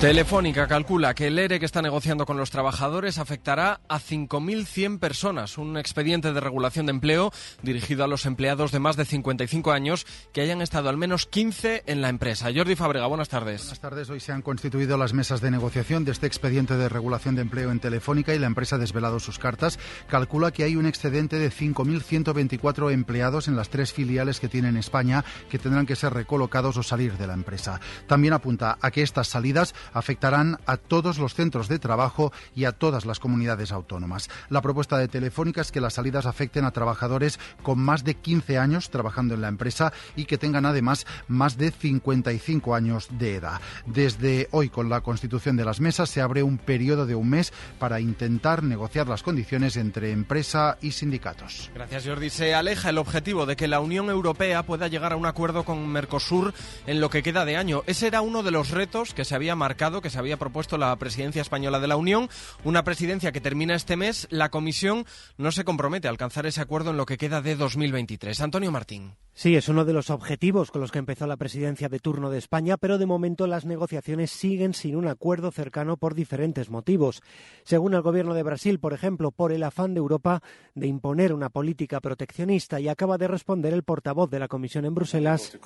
Telefónica calcula que el ERE que está negociando con los trabajadores afectará a 5.100 personas. Un expediente de regulación de empleo dirigido a los empleados de más de 55 años que hayan estado al menos 15 en la empresa. Jordi Fabrega, buenas tardes. Buenas tardes. Hoy se han constituido las mesas de negociación de este expediente de regulación de empleo en Telefónica y la empresa ha desvelado sus cartas. Calcula que hay un excedente de 5.124 empleados en las tres filiales que tiene en España que tendrán que ser recolocados o salir de la empresa. También apunta a que estas salidas afectarán a todos los centros de trabajo y a todas las comunidades autónomas. La propuesta de Telefónica es que las salidas afecten a trabajadores con más de 15 años trabajando en la empresa y que tengan además más de 55 años de edad. Desde hoy, con la constitución de las mesas, se abre un periodo de un mes para intentar negociar las condiciones entre empresa y sindicatos. Gracias, Jordi. Se aleja el objetivo de que la Unión Europea pueda llegar a un acuerdo con Mercosur en lo que queda de año. Ese era uno de los retos que se había marcado, que se había propuesto la presidencia española de la Unión. Una presidencia que termina este mes. La Comisión no se compromete a alcanzar ese acuerdo en lo que queda de 2023. Antonio Martín. Sí, es uno de los objetivos con los que empezó la presidencia de turno de España, pero de momento las negociaciones siguen sin un acuerdo cercano por diferentes motivos. Según el gobierno de Brasil, por ejemplo, por el afán de Europa de imponer una política proteccionista y acaba de responder el portavoz de la Comisión en Bruselas.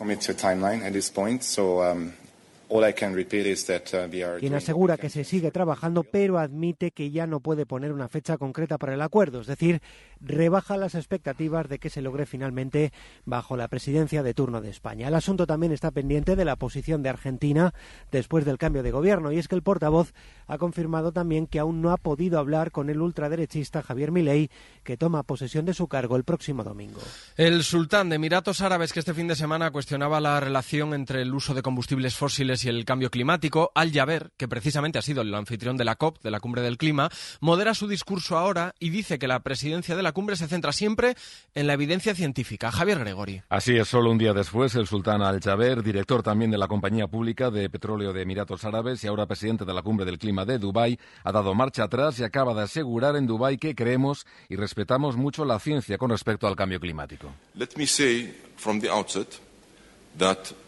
Quien asegura que se sigue trabajando, pero admite que ya no puede poner una fecha concreta para el acuerdo, es decir, rebaja las expectativas de que se logre finalmente bajo la presidencia de turno de España. El asunto también está pendiente de la posición de Argentina después del cambio de gobierno, y es que el portavoz ha confirmado también que aún no ha podido hablar con el ultraderechista Javier Milei, que toma posesión de su cargo el próximo domingo. El sultán de Emiratos Árabes, que este fin de semana cuestionaba la relación entre el uso de combustibles fósiles y el cambio climático, Al Jaber, que precisamente ha sido el anfitrión de la COP, de la Cumbre del Clima, modera su discurso ahora y dice que la presidencia de la cumbre se centra siempre en la evidencia científica. Javier Gregori. Así es, solo un día después, el sultán Al Jaber, director también de la compañía pública de petróleo de Emiratos Árabes y ahora presidente de la Cumbre del Clima de Dubái, ha dado marcha atrás y acaba de asegurar en Dubái que creemos y respetamos mucho la ciencia con respecto al cambio climático. Let me say from the outset that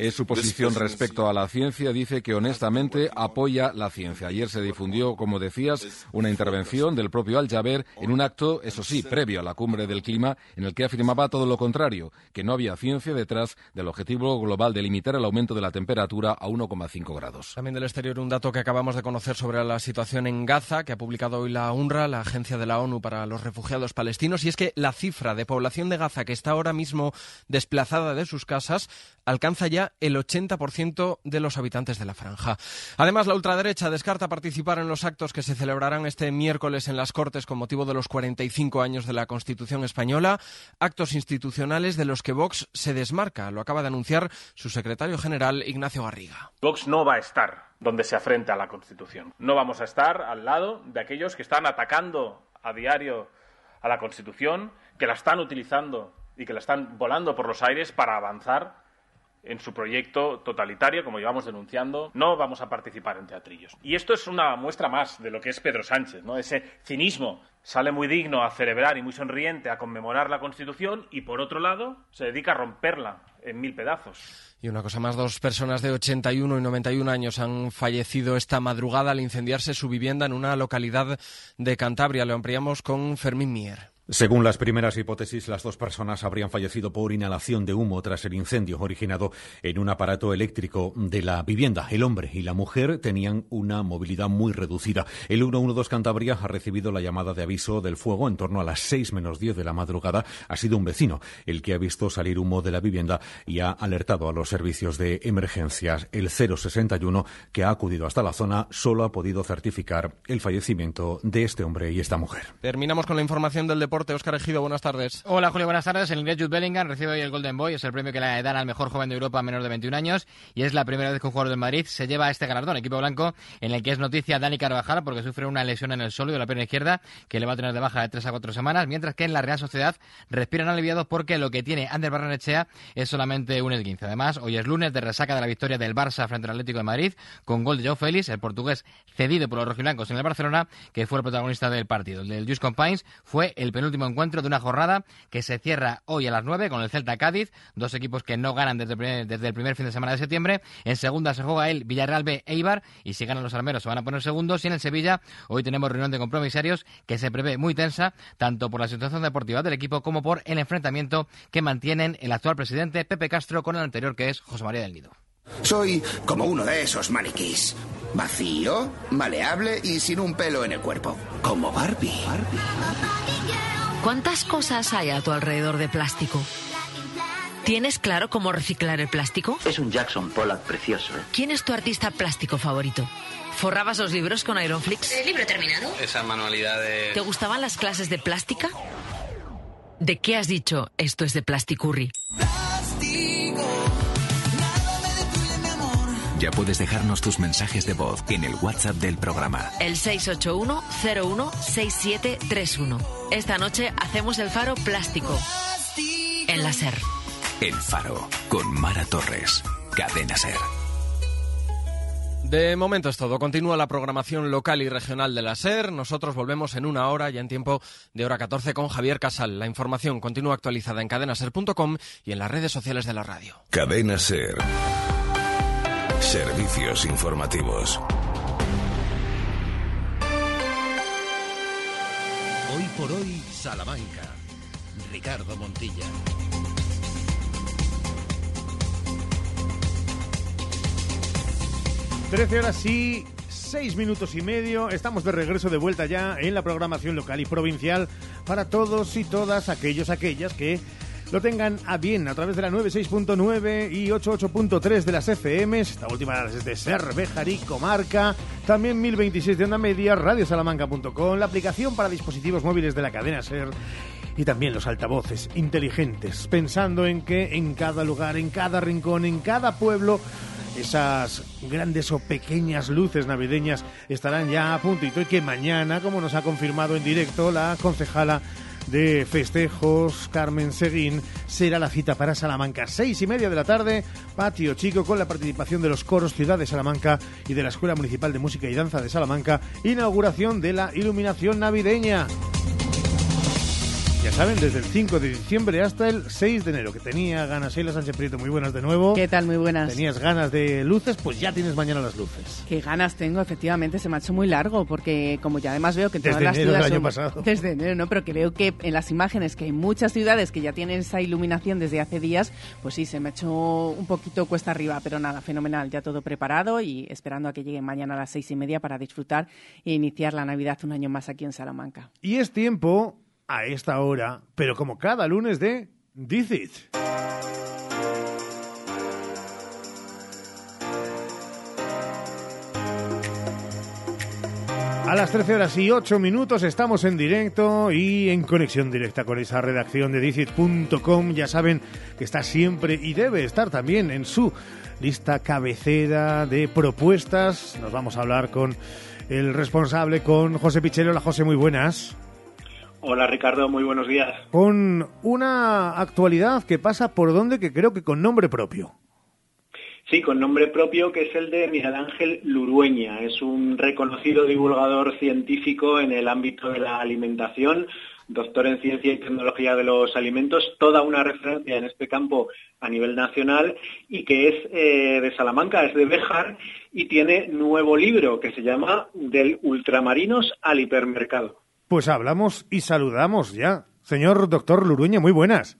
es su posición respecto a la ciencia. Dice que honestamente apoya la ciencia. Ayer se difundió, como decías, una intervención del propio Al-Jaber en un acto, eso sí, previo a la cumbre del clima, en el que afirmaba todo lo contrario, que no había ciencia detrás del objetivo global de limitar el aumento de la temperatura a 1,5 grados. También del exterior un dato que acabamos de conocer sobre la situación en Gaza, que ha publicado hoy la UNRWA, la Agencia de la ONU para los Refugiados Palestinos, y es que la cifra de población de Gaza que está ahora mismo desplazada de sus casas alcanza ya el 80% de los habitantes de la franja. Además, la ultraderecha descarta participar en los actos que se celebrarán este miércoles en las Cortes con motivo de los 45 años de la Constitución española, actos institucionales de los que Vox se desmarca. Lo acaba de anunciar su secretario general, Ignacio Garriga. Vox no va a estar donde se afrenta a la Constitución. No vamos a estar al lado de aquellos que están atacando a diario a la Constitución, que la están utilizando y que la están volando por los aires para avanzar en su proyecto totalitario, como llevamos denunciando, no vamos a participar en teatrillos. Y esto es una muestra más de lo que es Pedro Sánchez, ¿no? Ese cinismo. Sale muy digno a celebrar y muy sonriente a conmemorar la Constitución y, por otro lado, se dedica a romperla en mil pedazos. Y una cosa más, dos personas de 81 y 91 años han fallecido esta madrugada al incendiarse su vivienda en una localidad de Cantabria. Lo ampliamos con Fermín Mier. Según las primeras hipótesis, las dos personas habrían fallecido por inhalación de humo tras el incendio originado en un aparato eléctrico de la vivienda. El hombre y la mujer tenían una movilidad muy reducida. El 112 Cantabria ha recibido la llamada de aviso del fuego en torno a las 6 menos 10 de la madrugada. Ha sido un vecino el que ha visto salir humo de la vivienda y ha alertado a los servicios de emergencias. El 061, que ha acudido hasta la zona, solo ha podido certificar el fallecimiento de este hombre y esta mujer. Terminamos con la información del deporte. Óscar Ejido, buenas tardes. Hola Julio, buenas tardes. El inglés Jude Bellingham recibe hoy el Golden Boy, es el premio que le dan al mejor joven de Europa a menos de 21 años y es la primera vez que un jugador del Madrid se lleva este galardón, equipo blanco, en el que es noticia Dani Carvajal porque sufre una lesión en el sólido de la pierna izquierda que le va a tener de baja de 3 a 4 semanas, mientras que en la Real Sociedad respiran aliviados porque lo que tiene Ander Barrenechea es solamente un esguince. Además, hoy es lunes de resaca de la victoria del Barça frente al Atlético de Madrid con gol de Joe Félix, el portugués cedido por los rojiblancos en el Barcelona, que fue el protagonista del partido. El del Just Compines fue el penúltimo último encuentro de una jornada que se cierra hoy a las 9 con el Celta Cádiz, dos equipos que no ganan desde el primer, desde el primer fin de semana de septiembre. En segunda se juega el Villarreal B Eibar y si ganan los armeros se van a poner segundos. Y en el Sevilla hoy tenemos reunión de compromisarios que se prevé muy tensa, tanto por la situación deportiva del equipo como por el enfrentamiento que mantienen el actual presidente Pepe Castro con el anterior que es José María del Nido. Soy como uno de esos maniquís. Vacío, maleable y sin un pelo en el cuerpo. Como Barbie. ¿Cuántas cosas hay a tu alrededor de plástico? ¿Tienes claro cómo reciclar el plástico? Es un Jackson Pollock precioso. ¿eh? ¿Quién es tu artista plástico favorito? ¿Forrabas los libros con Ironflix? ¿El libro terminado? Esa manualidad de... ¿Te gustaban las clases de plástica? ¿De qué has dicho esto es de Plasticurri? Ya puedes dejarnos tus mensajes de voz en el WhatsApp del programa. El 681-016731. Esta noche hacemos el faro plástico. En la SER. El Faro, con Mara Torres. Cadena Ser. De momento es todo. Continúa la programación local y regional de la SER. Nosotros volvemos en una hora, ya en tiempo de hora 14, con Javier Casal. La información continúa actualizada en cadenaser.com y en las redes sociales de la radio. Cadena Ser. Servicios informativos. Hoy por hoy, Salamanca. Ricardo Montilla. 13 horas y 6 minutos y medio. Estamos de regreso de vuelta ya en la programación local y provincial para todos y todas aquellos, aquellas que lo tengan a bien a través de la 96.9 y 88.3 de las FM. Esta última es de Cervejar y Comarca. También 1026 de onda media, radiosalamanca.com, la aplicación para dispositivos móviles de la cadena SER y también los altavoces inteligentes, pensando en que en cada lugar, en cada rincón, en cada pueblo, esas grandes o pequeñas luces navideñas estarán ya a puntito y que mañana, como nos ha confirmado en directo la concejala de festejos, Carmen Seguín, será la cita para Salamanca. Seis y media de la tarde, patio chico con la participación de los coros Ciudad de Salamanca y de la Escuela Municipal de Música y Danza de Salamanca, inauguración de la iluminación navideña. Ya saben, desde el 5 de diciembre hasta el 6 de enero, que tenía ganas Sheila Sánchez Prieto, muy buenas de nuevo. ¿Qué tal? Muy buenas. Tenías ganas de luces, pues ya tienes mañana las luces. Qué ganas tengo, efectivamente, se me ha hecho muy largo, porque como ya además veo que en todas Desde las enero del ciudades... año son- pasado. Desde enero, ¿no? Pero que veo que en las imágenes que hay muchas ciudades que ya tienen esa iluminación desde hace días, pues sí, se me ha hecho un poquito cuesta arriba, pero nada, fenomenal, ya todo preparado y esperando a que lleguen mañana a las seis y media para disfrutar e iniciar la Navidad un año más aquí en Salamanca. Y es tiempo, a esta hora, pero como cada lunes de This. A las 13 horas y 8 minutos estamos en directo y en conexión directa con esa redacción de dicit.com. Ya saben que está siempre y debe estar también en su lista cabecera de propuestas. Nos vamos a hablar con el responsable, con José Pichero. Hola José, muy buenas. Hola Ricardo, muy buenos días. Con una actualidad que pasa por donde que creo que con nombre propio. Sí, con nombre propio que es el de Miguel Ángel Lurueña. Es un reconocido divulgador científico en el ámbito de la alimentación, doctor en ciencia y tecnología de los alimentos, toda una referencia en este campo a nivel nacional y que es eh, de Salamanca, es de Béjar y tiene nuevo libro que se llama Del ultramarinos al hipermercado. Pues hablamos y saludamos ya. Señor doctor Lurueña, muy buenas.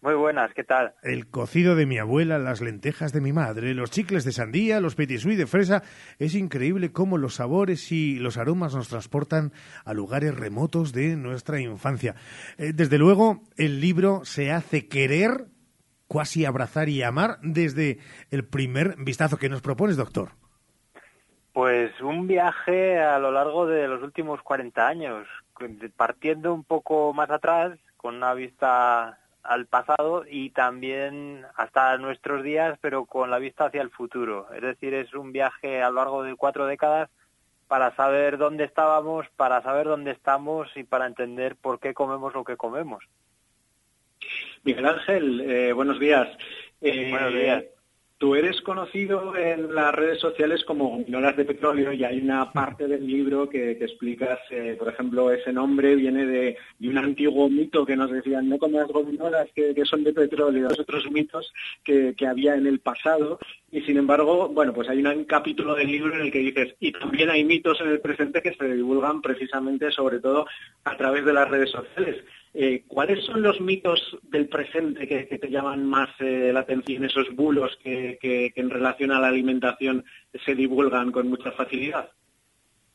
Muy buenas, ¿qué tal? El cocido de mi abuela, las lentejas de mi madre, los chicles de sandía, los petit de fresa. Es increíble cómo los sabores y los aromas nos transportan a lugares remotos de nuestra infancia. Eh, desde luego, el libro se hace querer, cuasi abrazar y amar desde el primer vistazo que nos propones, doctor. Pues un viaje a lo largo de los últimos 40 años, partiendo un poco más atrás, con una vista al pasado y también hasta nuestros días, pero con la vista hacia el futuro. Es decir, es un viaje a lo largo de cuatro décadas para saber dónde estábamos, para saber dónde estamos y para entender por qué comemos lo que comemos. Miguel Ángel, eh, buenos días. Eh, Buenos días. Tú eres conocido en las redes sociales como Gominolas de Petróleo y hay una parte del libro que, explicas, eh, por ejemplo, ese nombre viene de, un antiguo mito que nos decían, no como las gominolas que, son de petróleo, los otros mitos que, había en el pasado. Y sin embargo, bueno, pues hay un capítulo del libro en el que dices, y también hay mitos en el presente que se divulgan precisamente, sobre todo, a través de las redes sociales. Eh, ¿Cuáles son los mitos del presente que, te llaman más eh, la atención, esos bulos que, en relación a la alimentación se divulgan con mucha facilidad?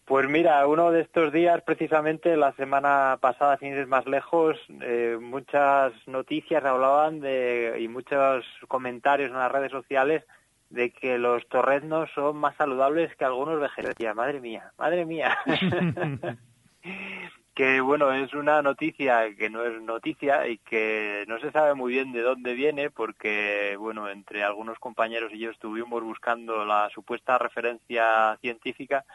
Pues mira, uno de estos días, precisamente la semana pasada, sin ir más lejos, eh, muchas noticias hablaban de, y muchos comentarios en las redes sociales de que los torreznos son más saludables que algunos vegetales. Madre mía, madre mía. que bueno, es una noticia que no es noticia y que no se sabe muy bien de dónde viene porque, bueno, entre algunos compañeros y yo estuvimos buscando la supuesta referencia científica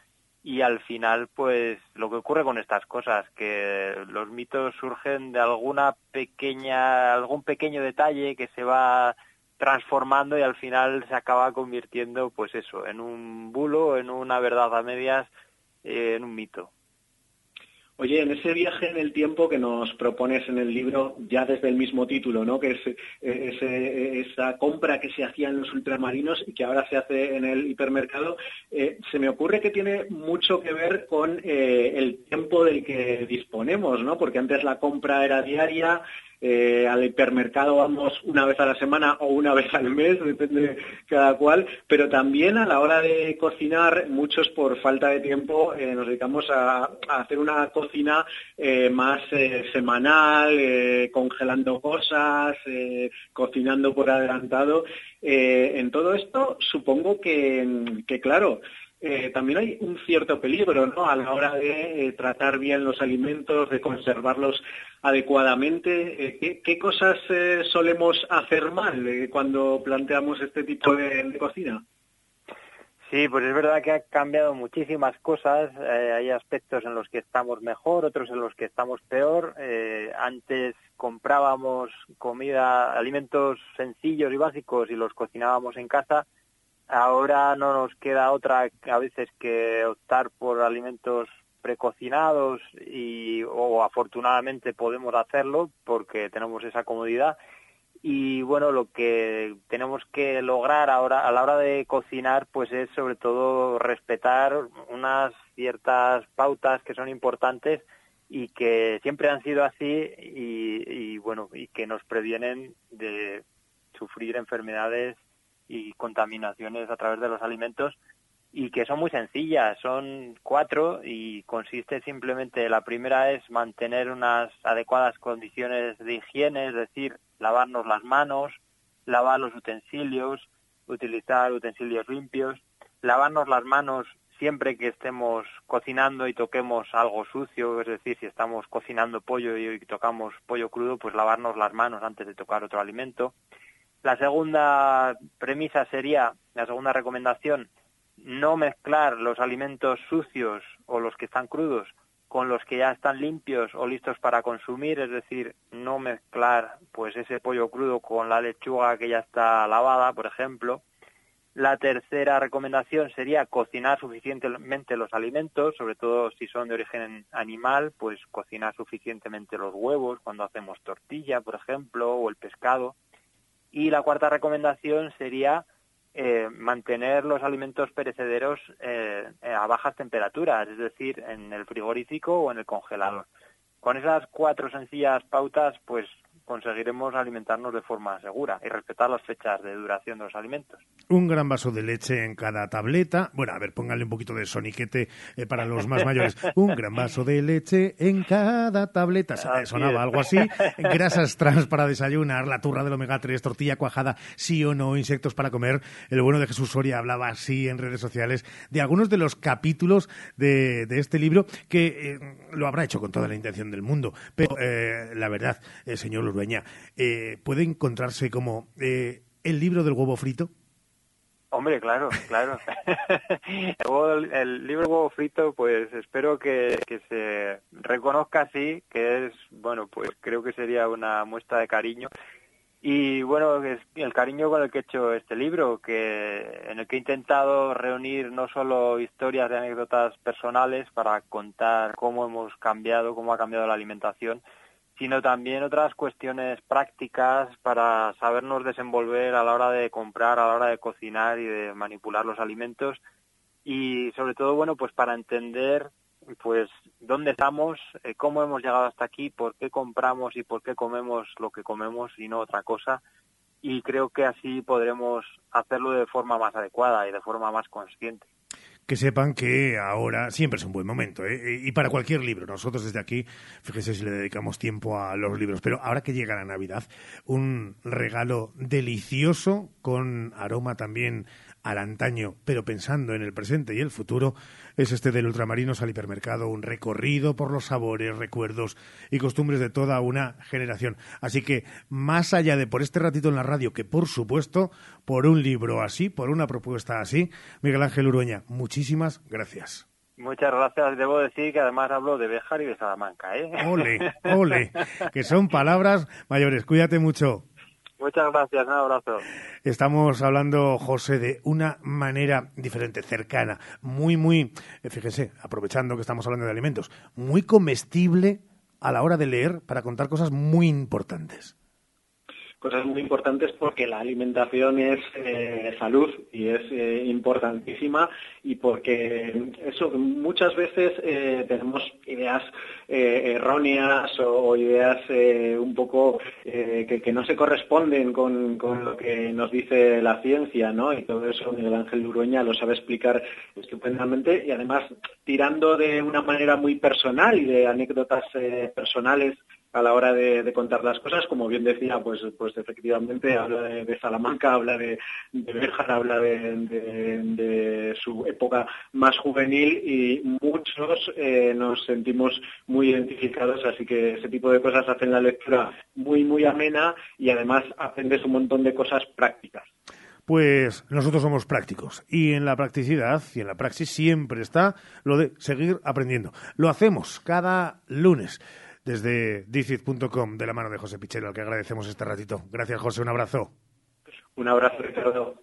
y al final, pues, lo que ocurre con estas cosas, que los mitos surgen de alguna pequeña, algún pequeño detalle que se va transformando y al final se acaba convirtiendo, pues eso, en un bulo, en una verdad a medias, eh, en un mito. Oye, en ese viaje en el tiempo que nos propones en el libro, ya desde el mismo título, ¿no? Que es esa compra que se hacía en los ultramarinos y que ahora se hace en el hipermercado, eh, se me ocurre que tiene mucho que ver con eh, el tiempo del que disponemos, ¿no? Porque antes la compra era diaria, eh, al hipermercado vamos una vez a la semana o una vez al mes, depende de cada cual, pero también a la hora de cocinar, muchos por falta de tiempo eh, nos dedicamos a, hacer una cocina eh, más semanal, congelando cosas, cocinando por adelantado. en todo esto, supongo que claro, eh, también hay un cierto peligro ¿no? a la hora de eh, tratar bien los alimentos, de conservarlos adecuadamente. Eh, ¿qué, cosas solemos hacer mal cuando planteamos este tipo de, cocina? Sí, pues es verdad que ha cambiado muchísimas cosas. hay aspectos en los que estamos mejor, otros en los que estamos peor. antes comprábamos comida, alimentos sencillos y básicos y los cocinábamos en casa Ahora no nos queda otra a veces que optar por alimentos precocinados y o afortunadamente podemos hacerlo porque tenemos esa comodidad. Y bueno lo que tenemos que lograr ahora a la hora de cocinar pues es sobre todo respetar unas ciertas pautas que son importantes y que siempre han sido así y, y bueno y que nos previenen de sufrir enfermedades y contaminaciones a través de los alimentos y que son muy sencillas, son cuatro y consiste simplemente, la primera es mantener unas adecuadas condiciones de higiene, es decir, lavarnos las manos, lavar los utensilios, utilizar utensilios limpios, lavarnos las manos siempre que estemos cocinando y toquemos algo sucio, es decir, si estamos cocinando pollo y tocamos pollo crudo, pues lavarnos las manos antes de tocar otro alimento, la segunda premisa sería, la segunda recomendación, no mezclar los alimentos sucios o los que están crudos con los que ya están limpios o listos para consumir, es decir, no mezclar pues ese pollo crudo con la lechuga que ya está lavada, por ejemplo. La tercera recomendación sería cocinar suficientemente los alimentos, sobre todo si son de origen animal, pues cocinar suficientemente los huevos cuando hacemos tortilla, por ejemplo, o el pescado. Y la cuarta recomendación sería eh, mantener los alimentos perecederos eh, a bajas temperaturas, es decir, en el frigorífico o en el congelador. Con esas cuatro sencillas pautas, pues conseguiremos alimentarnos de forma segura y respetar las fechas de duración de los alimentos. Un gran vaso de leche en cada tableta. Bueno, a ver, pónganle un poquito de soniquete eh, para los más mayores. Un gran vaso de leche en cada tableta. Sonaba algo así. Grasas trans para desayunar, la turra del omega 3, tortilla cuajada, sí o no, insectos para comer. El bueno de Jesús Soria hablaba así en redes sociales de algunos de los capítulos de, este libro que eh, lo habrá hecho con toda la intención del mundo. Pero eh, la verdad, señor eh, ¿puede encontrarse como eh, el libro del huevo frito? Hombre, claro, claro. el, libro huevo frito, pues espero que, se reconozca así, que es, bueno, pues creo que sería una muestra de cariño. Y bueno, es el cariño con el que he hecho este libro, que en el que he intentado reunir no solo historias de anécdotas personales para contar cómo hemos cambiado, cómo ha cambiado la alimentación, sino también otras cuestiones prácticas para sabernos desenvolver a la hora de comprar, a la hora de cocinar y de manipular los alimentos y sobre todo, bueno, pues para entender pues dónde estamos, eh, cómo hemos llegado hasta aquí, por qué compramos y por qué comemos lo que comemos y no otra cosa. Y creo que así podremos hacerlo de forma más adecuada y de forma más consciente que sepan que ahora siempre es un buen momento, ¿eh? y para cualquier libro. Nosotros desde aquí, fíjese si le dedicamos tiempo a los libros, pero ahora que llega la Navidad, un regalo delicioso con aroma también al antaño, pero pensando en el presente y el futuro, es este del Ultramarinos al hipermercado, un recorrido por los sabores, recuerdos y costumbres de toda una generación. Así que, más allá de por este ratito en la radio, que por supuesto, por un libro así, por una propuesta así, Miguel Ángel Urueña, muchísimas gracias. Muchas gracias. Debo decir que además hablo de Béjar y de Salamanca. ¿eh? Ole, ole, que son palabras mayores. Cuídate mucho. Muchas gracias, un abrazo. Estamos hablando, José, de una manera diferente, cercana, muy, muy, eh, fíjese, aprovechando que estamos hablando de alimentos, muy comestible a la hora de leer para contar cosas muy importantes cosas muy importantes porque la alimentación es eh, salud y es eh, importantísima y porque eso muchas veces eh, tenemos ideas erróneas o, ideas un poco que, no se corresponden con, con, lo que nos dice la ciencia, ¿no? Y todo eso Miguel Ángel Urueña lo sabe explicar estupendamente y además tirando de una manera muy personal y de anécdotas personales a la hora de, contar las cosas, como bien decía, pues, pues efectivamente habla de, Salamanca, habla de, de habla de, su época más juvenil y muchos eh, nos sentimos muy identificados, así que ese tipo de cosas hacen la lectura muy, muy amena y además aprendes un montón de cosas prácticas. Pues nosotros somos prácticos y en la practicidad y en la praxis siempre está lo de seguir aprendiendo. Lo hacemos cada lunes desde dicit.com de la mano de José Pichero, al que agradecemos este ratito. Gracias, José. Un abrazo. Un abrazo, Ricardo.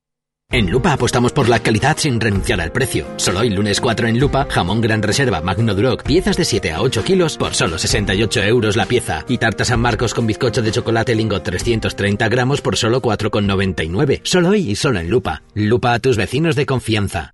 En Lupa apostamos por la calidad sin renunciar al precio. Solo hoy, lunes 4 en Lupa, jamón gran reserva Magno Duroc, piezas de 7 a 8 kilos por solo 68 euros la pieza. Y tarta San Marcos con bizcocho de chocolate Lingo 330 gramos por solo 4,99. Solo hoy y solo en Lupa. Lupa a tus vecinos de confianza.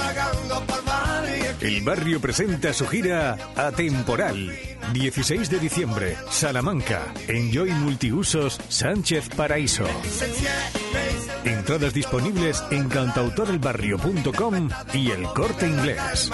El barrio presenta su gira Atemporal. 16 de diciembre, Salamanca. Enjoy Multiusos Sánchez Paraíso. Entradas disponibles en cantautorelbarrio.com y el corte inglés.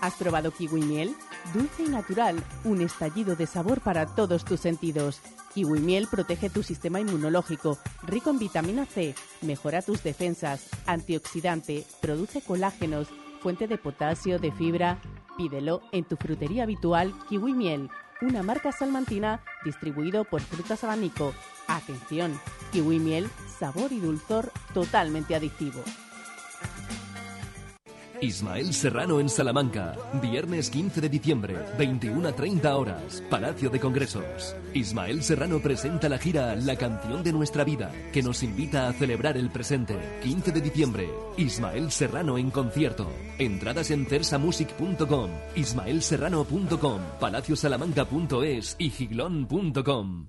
¿Has probado kiwi miel? Dulce y natural, un estallido de sabor para todos tus sentidos. Kiwi miel protege tu sistema inmunológico, rico en vitamina C, mejora tus defensas, antioxidante, produce colágenos, fuente de potasio, de fibra. Pídelo en tu frutería habitual Kiwi Miel, una marca salmantina distribuido por Frutas Abanico. Atención, Kiwi Miel, sabor y dulzor totalmente adictivo. Ismael Serrano en Salamanca, viernes 15 de diciembre, 21 a 30 horas, Palacio de Congresos. Ismael Serrano presenta la gira La canción de nuestra vida, que nos invita a celebrar el presente. 15 de diciembre, Ismael Serrano en concierto. Entradas en cersamusic.com, ismaelserrano.com, palaciosalamanca.es y giglón.com.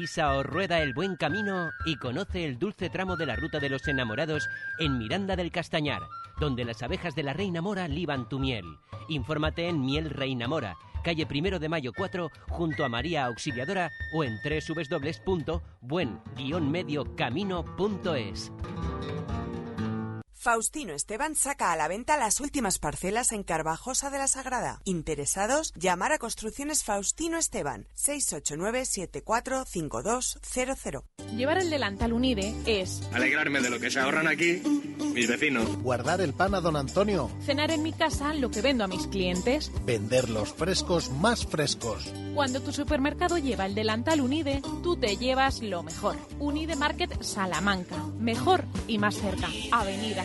Pisa o rueda el buen camino y conoce el dulce tramo de la ruta de los enamorados en Miranda del Castañar, donde las abejas de la Reina Mora liban tu miel. Infórmate en Miel Reina Mora, calle Primero de Mayo 4, junto a María Auxiliadora o en www.buen-mediocamino.es. Faustino Esteban saca a la venta las últimas parcelas en Carvajosa de la Sagrada. Interesados, llamar a Construcciones Faustino Esteban 689-745200. Llevar el delantal Unide es alegrarme de lo que se ahorran aquí mis vecinos. Guardar el pan a don Antonio. Cenar en mi casa lo que vendo a mis clientes. Vender los frescos más frescos. Cuando tu supermercado lleva el delantal Unide, tú te llevas lo mejor. Unide Market Salamanca. Mejor y más cerca. Avenida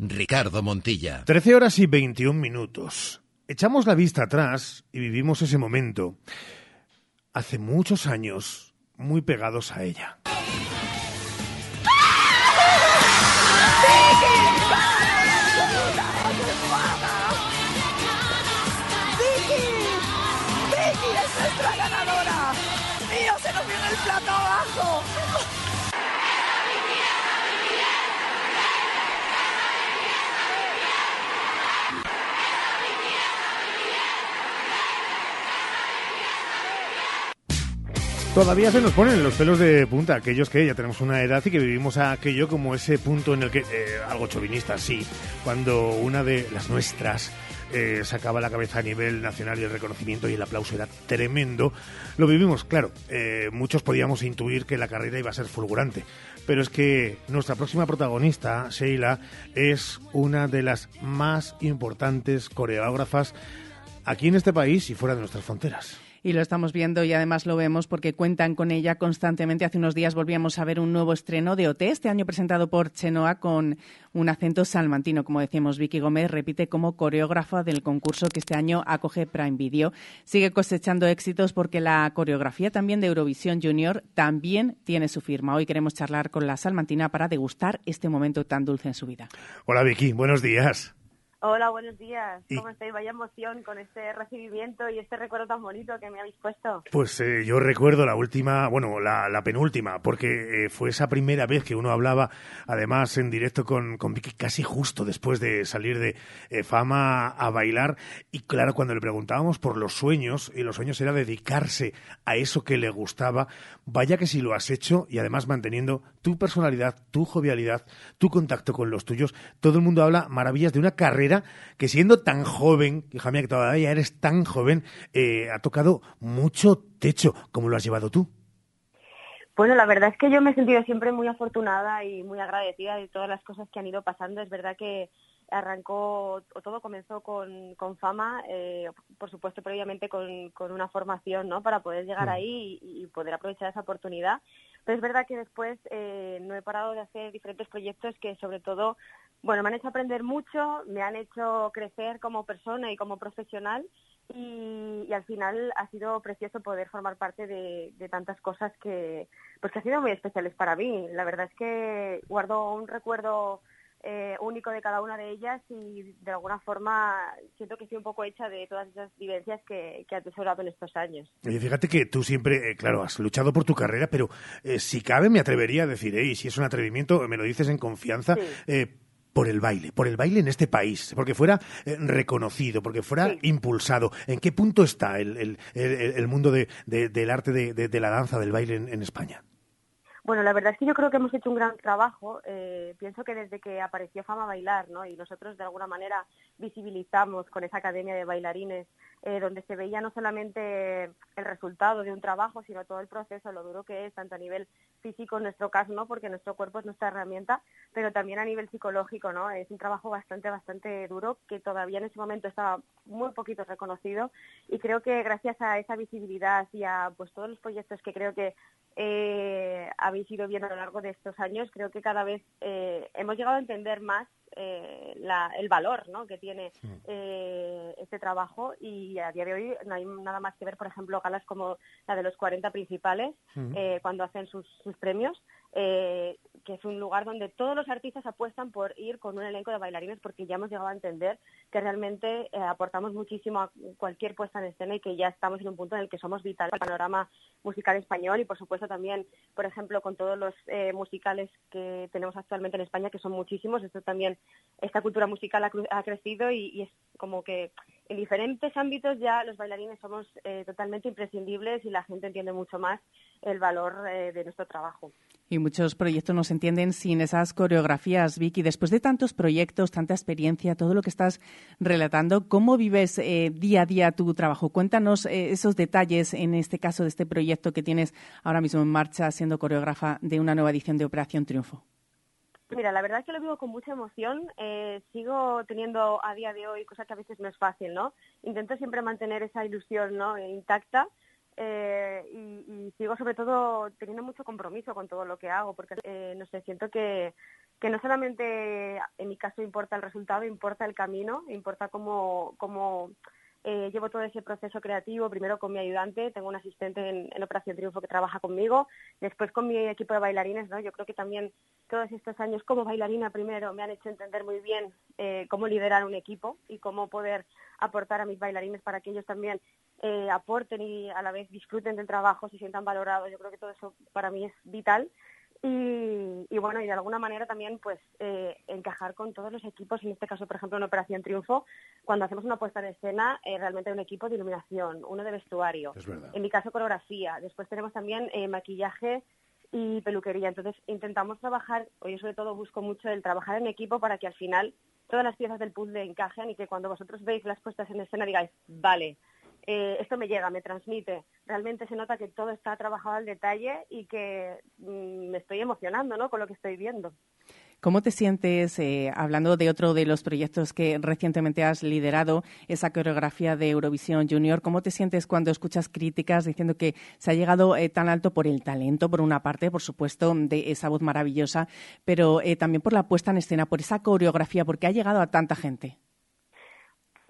Ricardo Montilla. 13 horas y 21 minutos. Echamos la vista atrás y vivimos ese momento. Hace muchos años, muy pegados a ella. Todavía se nos ponen los pelos de punta aquellos que ya tenemos una edad y que vivimos aquello como ese punto en el que, eh, algo chauvinista, sí, cuando una de las nuestras eh, sacaba la cabeza a nivel nacional y el reconocimiento y el aplauso era tremendo. Lo vivimos, claro, eh, muchos podíamos intuir que la carrera iba a ser fulgurante, pero es que nuestra próxima protagonista, Sheila, es una de las más importantes coreógrafas aquí en este país y fuera de nuestras fronteras y lo estamos viendo y además lo vemos porque cuentan con ella constantemente. Hace unos días volvíamos a ver un nuevo estreno de OT, este año presentado por Chenoa con un acento salmantino. Como decíamos, Vicky Gómez repite como coreógrafa del concurso que este año acoge Prime Video. Sigue cosechando éxitos porque la coreografía también de Eurovisión Junior también tiene su firma. Hoy queremos charlar con la salmantina para degustar este momento tan dulce en su vida. Hola Vicky, buenos días. Hola, buenos días. ¿Cómo estáis? Vaya emoción con este recibimiento y este recuerdo tan bonito que me habéis puesto. Pues eh, yo recuerdo la última, bueno, la, penúltima, porque eh, fue esa primera vez que uno hablaba, además en directo con, con Vicky, casi justo después de salir de eh, fama a bailar. Y claro, cuando le preguntábamos por los sueños, y los sueños era dedicarse a eso que le gustaba, vaya que si lo has hecho y además manteniendo tu personalidad, tu jovialidad, tu contacto con los tuyos. Todo el mundo habla maravillas de una carrera que siendo tan joven, hija mía, que todavía eres tan joven, eh, ha tocado mucho techo. ¿Cómo lo has llevado tú? Bueno, la verdad es que yo me he sentido siempre muy afortunada y muy agradecida de todas las cosas que han ido pasando. Es verdad que arrancó, o todo comenzó con, fama, eh, por supuesto previamente con, una formación, ¿no? Para poder llegar mm. ahí y, poder aprovechar esa oportunidad. Pero es verdad que después eh, no he parado de hacer diferentes proyectos que sobre todo bueno, me han hecho aprender mucho, me han hecho crecer como persona y como profesional y, al final ha sido precioso poder formar parte de, tantas cosas que, pues que han sido muy especiales para mí. La verdad es que guardo un recuerdo eh, único de cada una de ellas y de alguna forma siento que estoy un poco hecha de todas esas vivencias que, que he atesorado en estos años. Oye, fíjate que tú siempre, eh, claro, has luchado por tu carrera, pero eh, si cabe me atrevería a decir, y si es un atrevimiento, me lo dices en confianza, por el baile, por el baile en este país, porque fuera eh, reconocido, porque fuera impulsado. ¿En qué punto está el, el, el, mundo de, del arte de, de, la danza, del baile en, España? Bueno, la verdad es que yo creo que hemos hecho un gran trabajo. Eh, pienso que desde que apareció Fama Bailar, ¿no? Y nosotros de alguna manera visibilizamos con esa academia de bailarines, eh, donde se veía no solamente el resultado de un trabajo, sino todo el proceso, lo duro que es, tanto a nivel físico en nuestro caso, ¿no? Porque nuestro cuerpo es nuestra herramienta, pero también a nivel psicológico, ¿no? Es un trabajo bastante, bastante duro que todavía en ese momento estaba muy poquito reconocido y creo que gracias a esa visibilidad y a pues todos los proyectos que creo que eh, habéis ido viendo a lo largo de estos años, creo que cada vez eh, hemos llegado a entender más eh, el valor ¿no? que tiene eh, este trabajo. Y a día de hoy no hay nada más que ver, por ejemplo, galas como la de los 40 principales, eh, cuando hacen sus, sus premios, eh, que es un lugar donde todos los artistas apuestan por ir con un elenco de bailarines porque ya hemos llegado a entender que realmente eh, aportamos muchísimo a cualquier puesta en escena y que ya estamos en un punto en el que somos vital para el panorama musical español y por supuesto también, por ejemplo, con todos los eh, musicales que tenemos actualmente en España, que son muchísimos, esto también, esta cultura musical ha, ha crecido y, y es como que en diferentes ámbitos ya los bailarines somos eh, totalmente imprescindibles y la gente entiende mucho más el valor eh, de nuestro trabajo. Y muchos proyectos no se entienden sin esas coreografías, Vicky. Después de tantos proyectos, tanta experiencia, todo lo que estás relatando, ¿cómo vives eh, día a día tu trabajo? Cuéntanos esos detalles, en este caso de este proyecto que tienes ahora mismo en marcha, siendo coreógrafa de una nueva edición de Operación Triunfo. Mira, la verdad es que lo vivo con mucha emoción. Eh, sigo teniendo a día de hoy, cosa que a veces no es fácil, ¿no? Intento siempre mantener esa ilusión ¿no? intacta eh, y, sigo sobre todo teniendo mucho compromiso con todo lo que hago, porque eh, no sé, siento que, que no solamente en mi caso importa el resultado, importa el camino, importa cómo, cómo eh, llevo todo ese proceso creativo, primero con mi ayudante, tengo un asistente en, Operación Triunfo que trabaja conmigo, después con mi equipo de bailarines, ¿no? Yo creo que también todos estos años como bailarina primero me han hecho entender muy bien eh, cómo liderar un equipo y cómo poder aportar a mis bailarines para que ellos también eh, aporten y a la vez disfruten del trabajo, se sientan valorados. Yo creo que todo eso para mí es vital. Y, y bueno, y de alguna manera también pues eh, encajar con todos los equipos, en este caso, por ejemplo, en Operación Triunfo, cuando hacemos una puesta en escena, eh, realmente hay un equipo de iluminación, uno de vestuario, en mi caso coreografía, después tenemos también eh, maquillaje y peluquería. Entonces intentamos trabajar, o yo sobre todo busco mucho el trabajar en equipo para que al final todas las piezas del puzzle encajen y que cuando vosotros veis las puestas en escena digáis, vale, eh, esto me llega, me transmite. Realmente se nota que todo está trabajado al detalle y que mm, me estoy emocionando ¿no? con lo que estoy viendo. ¿Cómo te sientes, eh, hablando de otro de los proyectos que recientemente has liderado, esa coreografía de Eurovisión Junior, cómo te sientes cuando escuchas críticas diciendo que se ha llegado eh, tan alto por el talento, por una parte, por supuesto, de esa voz maravillosa, pero también por la puesta en escena, por esa coreografía, porque ha llegado a tanta gente?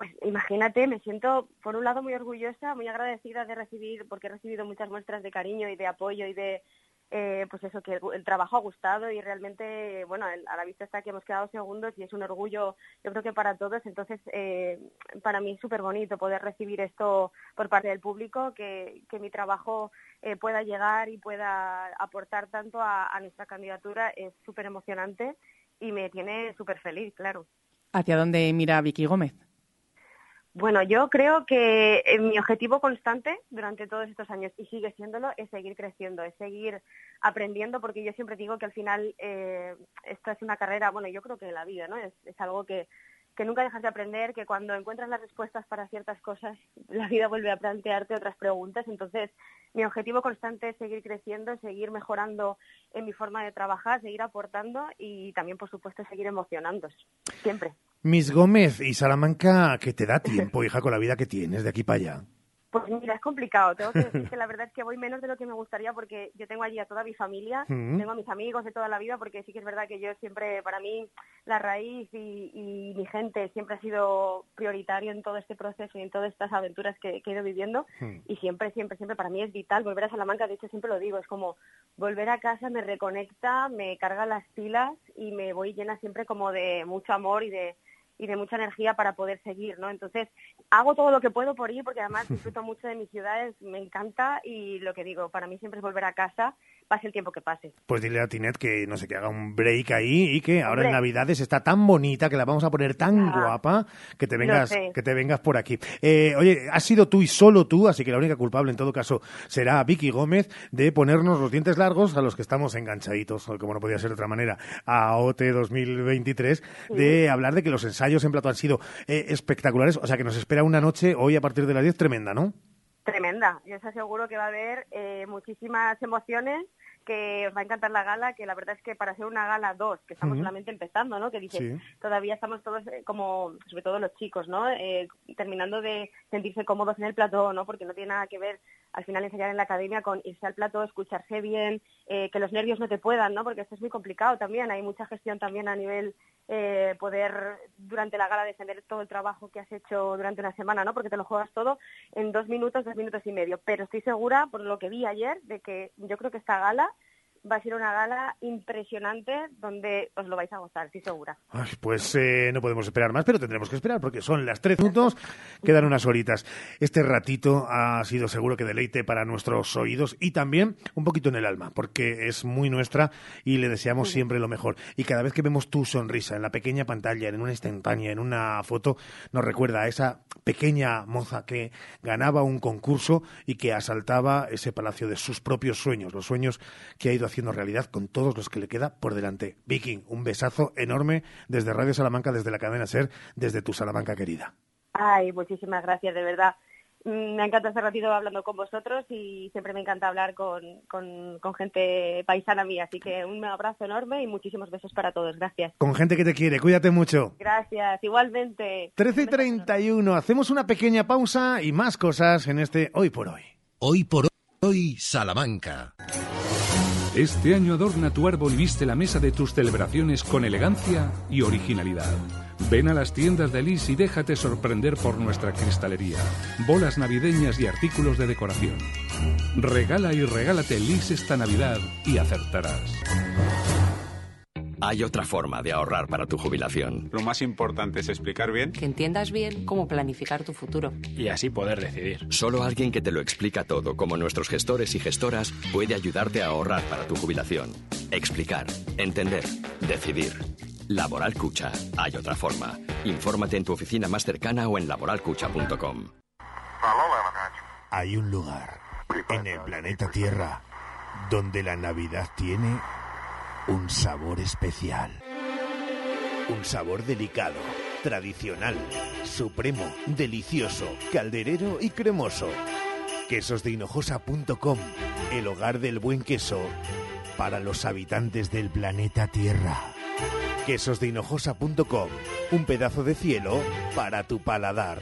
Pues imagínate, me siento por un lado muy orgullosa, muy agradecida de recibir, porque he recibido muchas muestras de cariño y de apoyo y de, eh, pues eso, que el, trabajo ha gustado y realmente, bueno, a la vista está que hemos quedado segundos y es un orgullo, yo creo que para todos. Entonces, eh, para mí es súper bonito poder recibir esto por parte del público, que, que mi trabajo eh, pueda llegar y pueda aportar tanto a, a nuestra candidatura es súper emocionante y me tiene súper feliz, claro. ¿Hacia dónde mira Vicky Gómez? Bueno, yo creo que eh, mi objetivo constante durante todos estos años, y sigue siéndolo, es seguir creciendo, es seguir aprendiendo, porque yo siempre digo que al final eh, esto es una carrera, bueno, yo creo que la vida, ¿no? Es, es algo que, que nunca dejas de aprender, que cuando encuentras las respuestas para ciertas cosas, la vida vuelve a plantearte otras preguntas. Entonces, mi objetivo constante es seguir creciendo, seguir mejorando en mi forma de trabajar, seguir aportando y también, por supuesto, seguir emocionándose, siempre. Miss Gómez y Salamanca, que te da tiempo, hija, con la vida que tienes de aquí para allá. Pues mira, es complicado. Tengo que decir que la verdad es que voy menos de lo que me gustaría porque yo tengo allí a toda mi familia, Mm. tengo a mis amigos de toda la vida porque sí que es verdad que yo siempre, para mí, la raíz y, y mi gente siempre ha sido prioritario en todo este proceso y en todas estas aventuras que, que he ido viviendo y siempre, siempre, siempre para mí es vital volver a Salamanca. De hecho, siempre lo digo, es como volver a casa me reconecta, me carga las pilas y me voy llena siempre como de mucho amor y de y de mucha energía para poder seguir, ¿no? Entonces, hago todo lo que puedo por ir porque además disfruto mucho de mis ciudades, me encanta y lo que digo, para mí siempre es volver a casa, pase el tiempo que pase. Pues dile a Tinet que no sé, que haga un break ahí y que ahora en. Navidades está tan bonita que la vamos a poner tan Ah, guapa que te vengas, que te vengas por aquí. Eh, oye, has sido tú y solo tú, así que la única culpable en todo caso será Vicky Gómez de ponernos los dientes largos a los que estamos enganchaditos, como no podía ser de otra manera, a OT 2023, de hablar de que los ensayos en plato han sido eh, espectaculares, o sea que nos espera una noche hoy a partir de las 10 tremenda, ¿no? Tremenda. Yo os aseguro que va a haber eh, muchísimas emociones, que os va a encantar la gala, que la verdad es que para ser una gala 2, que estamos Ujú. solamente empezando, ¿no? Que dices, Sí. todavía estamos todos eh, como, sobre todo los chicos, ¿no? Eh, terminando de sentirse cómodos en el plató, ¿no? Porque no tiene nada que ver al final ensayar en la academia con irse al plató, escucharse bien, eh, que los nervios no te puedan, ¿no? Porque esto es muy complicado también, hay mucha gestión también a nivel eh, poder durante la gala defender todo el trabajo que has hecho durante una semana, ¿no? Porque te lo juegas todo en dos minutos, dos minutos y medio. Pero estoy segura, por lo que vi ayer, de que yo creo que esta gala va a ser una gala impresionante donde os lo vais a gozar, estoy segura. Ay, pues eh, no podemos esperar más, pero tendremos que esperar porque son las 13 minutos, quedan unas horitas. Este ratito ha sido seguro que deleite para nuestros oídos y también un poquito en el alma, porque es muy nuestra y le deseamos siempre lo mejor. Y cada vez que vemos tu sonrisa en la pequeña pantalla, en una instantánea, en una foto, nos recuerda a esa pequeña moza que ganaba un concurso y que asaltaba ese palacio de sus propios sueños, los sueños que ha ido haciendo realidad con todos los que le queda por delante. Viking, un besazo enorme desde Radio Salamanca, desde la cadena Ser, desde tu Salamanca querida. Ay, muchísimas gracias, de verdad. Mm, Me encanta este ratito hablando con vosotros y siempre me encanta hablar con, con, con gente paisana mía. Así que un abrazo enorme y muchísimos besos para todos. Gracias. Con gente que te quiere, cuídate mucho. Gracias, igualmente. 13 y 31, hacemos una pequeña pausa y más cosas en este Hoy por Hoy. Hoy por hoy, Salamanca. Este año adorna tu árbol y viste la mesa de tus celebraciones con elegancia y originalidad. Ven a las tiendas de Lis y déjate sorprender por nuestra cristalería, bolas navideñas y artículos de decoración. Regala y regálate Lis esta Navidad y acertarás. Hay otra forma de ahorrar para tu jubilación. Lo más importante es explicar bien. Que entiendas bien cómo planificar tu futuro. Y así poder decidir. Solo alguien que te lo explica todo, como nuestros gestores y gestoras, puede ayudarte a ahorrar para tu jubilación. Explicar, entender, decidir. Laboral Cucha. Hay otra forma. Infórmate en tu oficina más cercana o en laboralcucha.com. Hay un lugar en el planeta Tierra donde la Navidad tiene un sabor especial. Un sabor delicado, tradicional, supremo, delicioso, calderero y cremoso. Quesosdehinojosa.com, el hogar del buen queso para los habitantes del planeta Tierra. Quesosdehinojosa.com, un pedazo de cielo para tu paladar.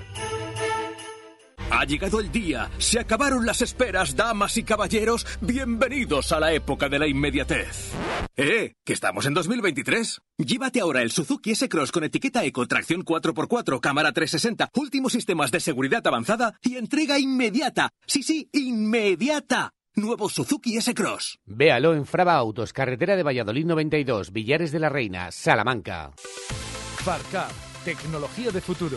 Ha llegado el día, se acabaron las esperas, damas y caballeros, bienvenidos a la época de la inmediatez. ¡Eh! ¿Que estamos en 2023? Llévate ahora el Suzuki S-Cross con etiqueta Eco, tracción 4x4, cámara 360, últimos sistemas de seguridad avanzada y entrega inmediata. Sí, sí, inmediata. Nuevo Suzuki S-Cross. Véalo en Frava Autos, carretera de Valladolid 92, Villares de la Reina, Salamanca. Farcap, tecnología de futuro,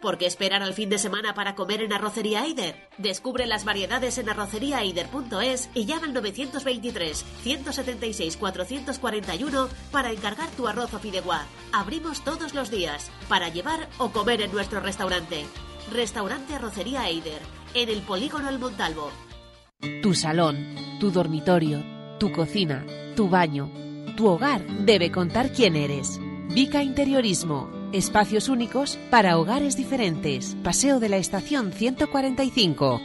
¿Por qué esperar al fin de semana para comer en Arrocería Eider? Descubre las variedades en arroceriaeider.es y llama al 923 176 441 para encargar tu arroz o fideuá. Abrimos todos los días para llevar o comer en nuestro restaurante. Restaurante Arrocería Eider, en el Polígono El Montalvo. Tu salón, tu dormitorio, tu cocina, tu baño, tu hogar debe contar quién eres. Vica Interiorismo. Espacios únicos para hogares diferentes. Paseo de la Estación 145.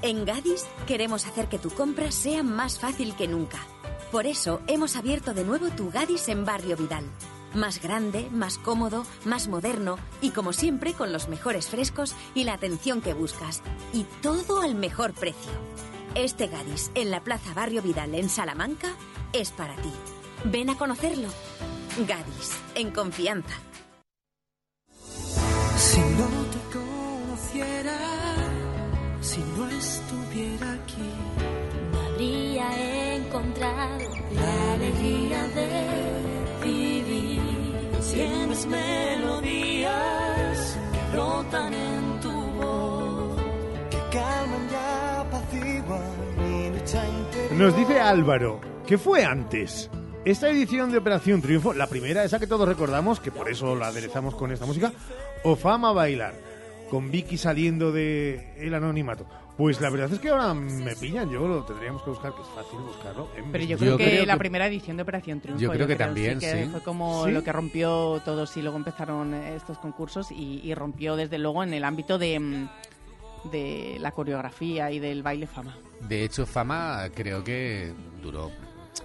En Gadis queremos hacer que tu compra sea más fácil que nunca. Por eso hemos abierto de nuevo tu Gadis en Barrio Vidal. Más grande, más cómodo, más moderno y como siempre con los mejores frescos y la atención que buscas. Y todo al mejor precio. Este Gadis en la Plaza Barrio Vidal en Salamanca es para ti. Ven a conocerlo. Gadis, en confianza. Si no te conociera, si no estuviera aquí, no habría encontrado la alegría de vivir. Tienes melodías que brotan en tu voz, que calman y apaciguan mi lucha interior. Nos dice Álvaro, ¿qué fue antes? Esta edición de Operación Triunfo, la primera, esa que todos recordamos, que por eso la aderezamos con esta música, o Fama Bailar, con Vicky saliendo de el anonimato. Pues la verdad es que ahora me pillan, yo lo tendríamos que buscar, que es fácil buscarlo. en Pero yo creo, que, la primera edición de Operación Triunfo. Yo creo que también, que sí. Fue como ¿Sí? lo que rompió todos y luego empezaron estos concursos y, y rompió desde luego en el ámbito de, mm, de la coreografía y del baile fama. De hecho, Fama creo que duró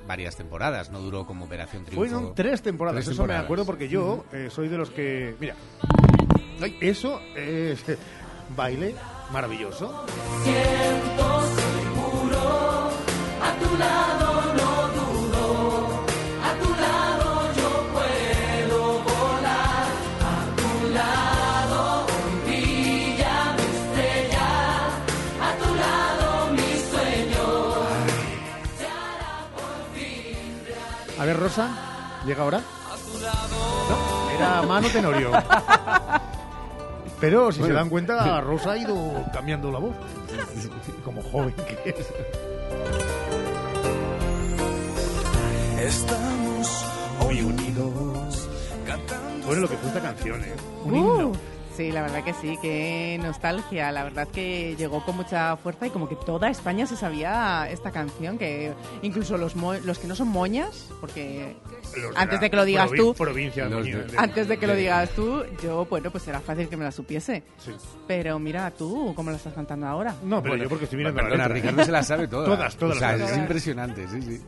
varias temporadas, no duró como Operación Triunfo. Fueron tres temporadas, Tres eso me acuerdo porque yo eh, soy de los que... Mira, eso es baile maravilloso. Siento seguro, a tu lado ver, Rosa, ¿llega ahora? No, era Mano Tenorio. Pero si Bueno. se dan cuenta, Rosa ha ido cambiando la voz. Como joven que es. Estamos Muy unidos. cantando. Bueno, lo que fue esta canción, ¿eh? Un Uh, himno. Sí, la verdad que sí, qué nostalgia. La verdad que llegó con mucha fuerza y como que toda España se sabía esta canción, que incluso los, mo- los que no son moñas, porque Los antes la de que lo digas tú, Provincia de- de- de- antes de que lo de- digas tú, yo, bueno, pues era fácil que me la supiese. Sí. Pero mira, tú, ¿cómo la estás cantando ahora? No, pero Bueno, yo porque estoy mirando Perdona, la letra. Ricardo se la sabe todas. Todas, todas O sea, las es impresionante, sí, sí.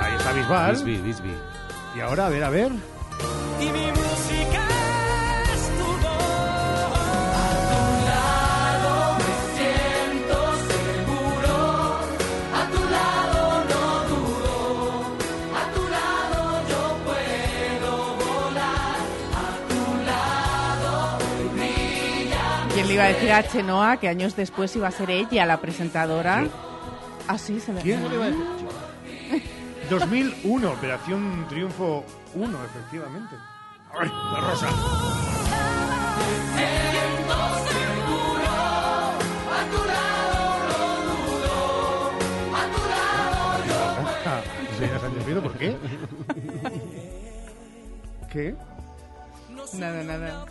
Ahí está Bisbal. Bisbee, Bisbee. Y ahora, a ver, a ver. Y mi música iba a decir a Chenoa que años después iba a ser ella la presentadora? Yo. Ah, se ¿Quién le iba a decir? 2001, Operación Triunfo 1, efectivamente. ¡Ay, la Rosa! Ah, Señora Sánchez Prieto, ¿por qué? ¿Qué? Nada, nada.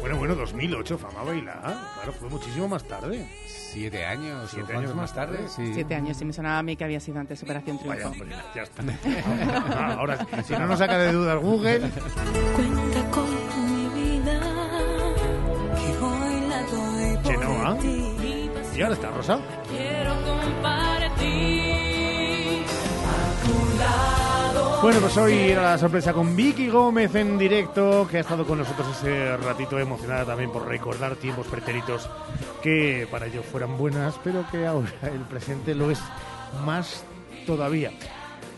Bueno, bueno, 2008, Fama Bailar. Claro, fue muchísimo más tarde. Siete años, Siete o años más tarde. sí. Siete años, y me sonaba a mí que había sido antes Operación Vaya, Triunfo. hombre, ya está. Ah, Ahora, si no nos saca de dudas Google, Cuenta con mi vida, que hoy la doy por Chenoa. ti. Y ahora está Rosa. Bueno, pues hoy era la sorpresa con Vicky Gómez en directo, que ha estado con nosotros ese ratito emocionada también por recordar tiempos pretéritos que para ellos fueran buenas, pero que ahora el presente lo es más todavía.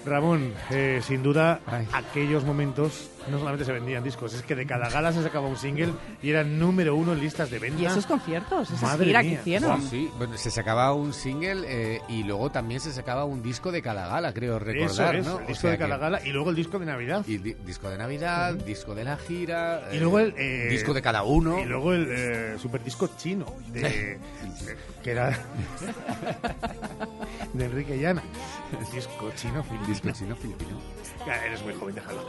Ramón, eh, sin duda, aquellos momentos no solamente se vendían discos, es que de cada gala se sacaba un single y era número uno en listas de ventas. Y esos conciertos, esas Madre giras que hicieron. Sí, bueno, se sacaba un single eh, y luego también se sacaba un disco de cada gala, creo recordar, Eso es, ¿no? el O disco sea de cada que- gala y luego el disco de Navidad. Y di- disco de Navidad, disco de la gira. Y eh, luego el eh, disco de cada uno. Y luego el eh, superdisco chino de, de- que era de Enrique Llana. Disco chino filipino. Disco chino filipino. Ya, eres muy joven, déjalo.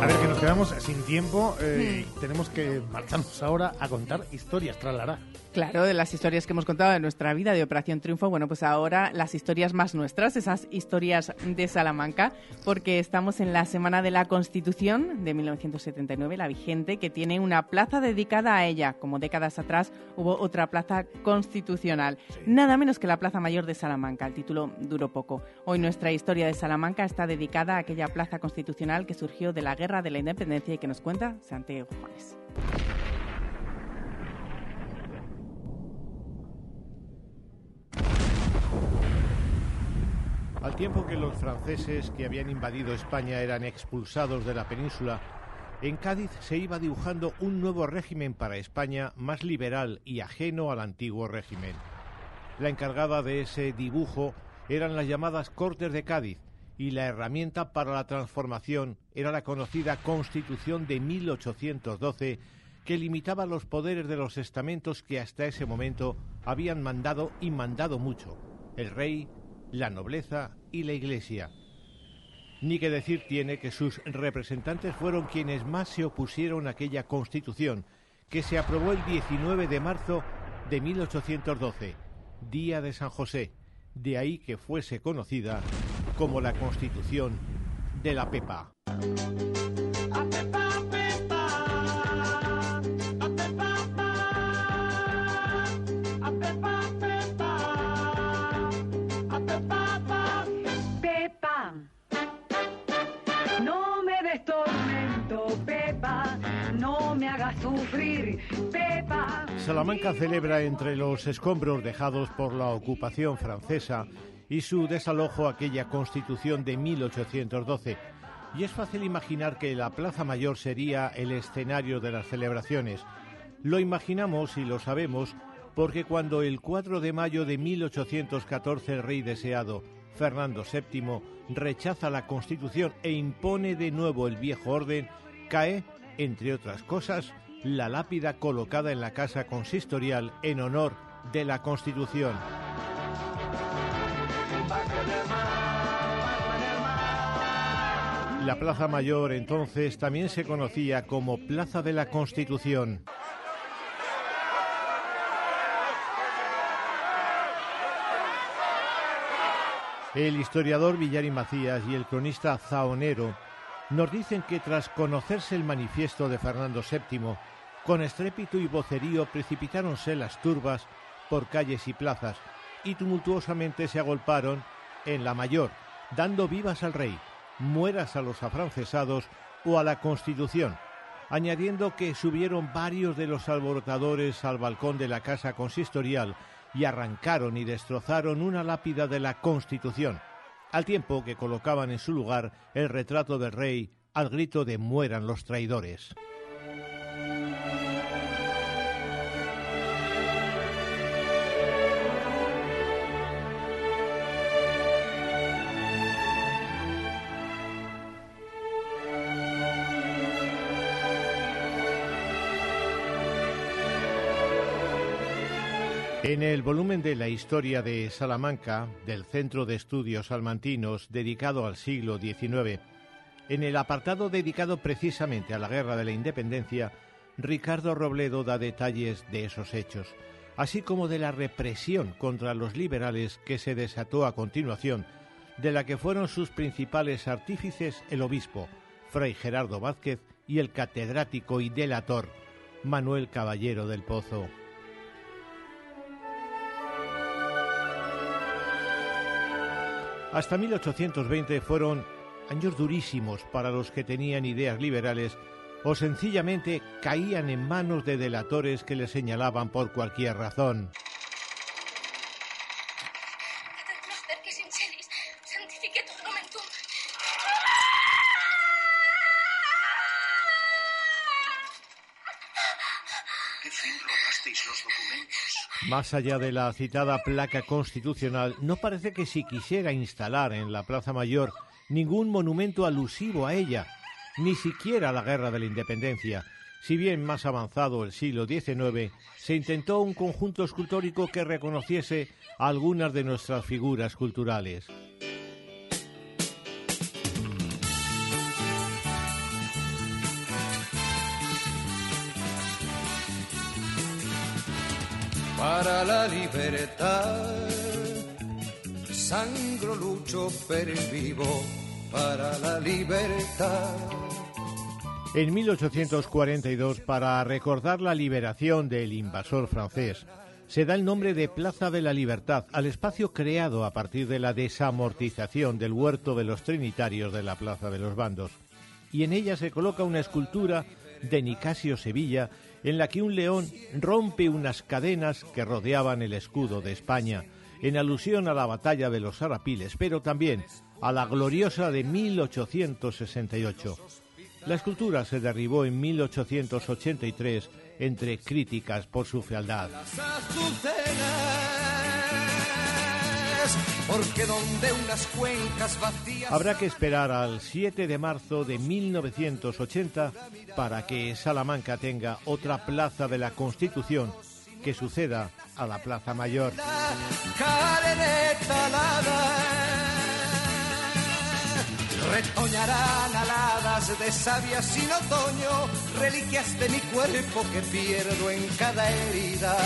A ver, que nos quedamos sin tiempo eh, y tenemos que marcharnos ahora a contar historias, tralará. Claro, de las historias que hemos contado de nuestra vida de Operación Triunfo, bueno, pues ahora las historias más nuestras, esas historias de Salamanca, porque estamos en la Semana de la Constitución de 1979, la vigente, que tiene una plaza dedicada a ella. Como décadas atrás hubo otra plaza constitucional, nada menos que la Plaza Mayor de Salamanca. El título duró poco. Hoy nuestra historia de Salamanca está dedicada a aquella plaza constitucional que surgió de la Guerra de la Independencia y que nos cuenta Santiago Juanes. Al tiempo que los franceses que habían invadido España eran expulsados de la península, en Cádiz se iba dibujando un nuevo régimen para España más liberal y ajeno al antiguo régimen. La encargada de ese dibujo eran las llamadas Cortes de Cádiz y la herramienta para la transformación era la conocida Constitución de 1812 que limitaba los poderes de los estamentos que hasta ese momento habían mandado y mandado mucho, el rey, la nobleza y la iglesia. Ni que decir tiene que sus representantes fueron quienes más se opusieron a aquella constitución, que se aprobó el 19 de marzo de 1812, día de San José, de ahí que fuese conocida como la constitución de la Pepa. Pepa, no me des tormento, Pepa, no me hagas sufrir, Pepa. Salamanca celebra entre los escombros dejados por la ocupación francesa y su desalojo aquella constitución de 1812. Y es fácil imaginar que la Plaza Mayor sería el escenario de las celebraciones. Lo imaginamos y lo sabemos porque cuando el 4 de mayo de 1814 el rey deseado, Fernando VII, rechaza la Constitución e impone de nuevo el viejo orden, cae, entre otras cosas, la lápida colocada en la casa consistorial en honor de la Constitución. La Plaza Mayor entonces también se conocía como Plaza de la Constitución. El historiador Villari Macías y el cronista Zaonero nos dicen que tras conocerse el manifiesto de Fernando VII, con estrépito y vocerío precipitáronse las turbas por calles y plazas y tumultuosamente se agolparon en la mayor, dando vivas al rey, mueras a los afrancesados o a la Constitución, añadiendo que subieron varios de los alborotadores al balcón de la casa consistorial y arrancaron y destrozaron una lápida de la Constitución, al tiempo que colocaban en su lugar el retrato del rey al grito de mueran los traidores. En el volumen de la historia de Salamanca, del Centro de Estudios Salmantinos, dedicado al siglo XIX, en el apartado dedicado precisamente a la Guerra de la Independencia, Ricardo Robledo da detalles de esos hechos, así como de la represión contra los liberales que se desató a continuación, de la que fueron sus principales artífices el obispo, Fray Gerardo Vázquez, y el catedrático y delator, Manuel Caballero del Pozo. Hasta 1820 fueron años durísimos para los que tenían ideas liberales o sencillamente caían en manos de delatores que les señalaban por cualquier razón. Más allá de la citada placa constitucional, no parece que se quisiera instalar en la Plaza Mayor ningún monumento alusivo a ella, ni siquiera a la Guerra de la Independencia. Si bien más avanzado el siglo XIX, se intentó un conjunto escultórico que reconociese algunas de nuestras figuras culturales. Para la libertad. Sangro, lucho, vivo para la libertad. En 1842, para recordar la liberación del invasor francés, se da el nombre de Plaza de la Libertad al espacio creado a partir de la desamortización del huerto de los Trinitarios de la Plaza de los Bandos. Y en ella se coloca una escultura de Nicasio Sevilla en la que un león rompe unas cadenas que rodeaban el escudo de España en alusión a la batalla de los Arapiles, pero también a la gloriosa de 1868. La escultura se derribó en 1883 entre críticas por su fealdad. Porque donde unas cuencas vacías Habrá que esperar al 7 de marzo de 1980 para que Salamanca tenga otra plaza de la Constitución que suceda a la Plaza Mayor. Retoñarán aladas de savia sin otoño Reliquias de mi cuerpo que pierdo en cada herida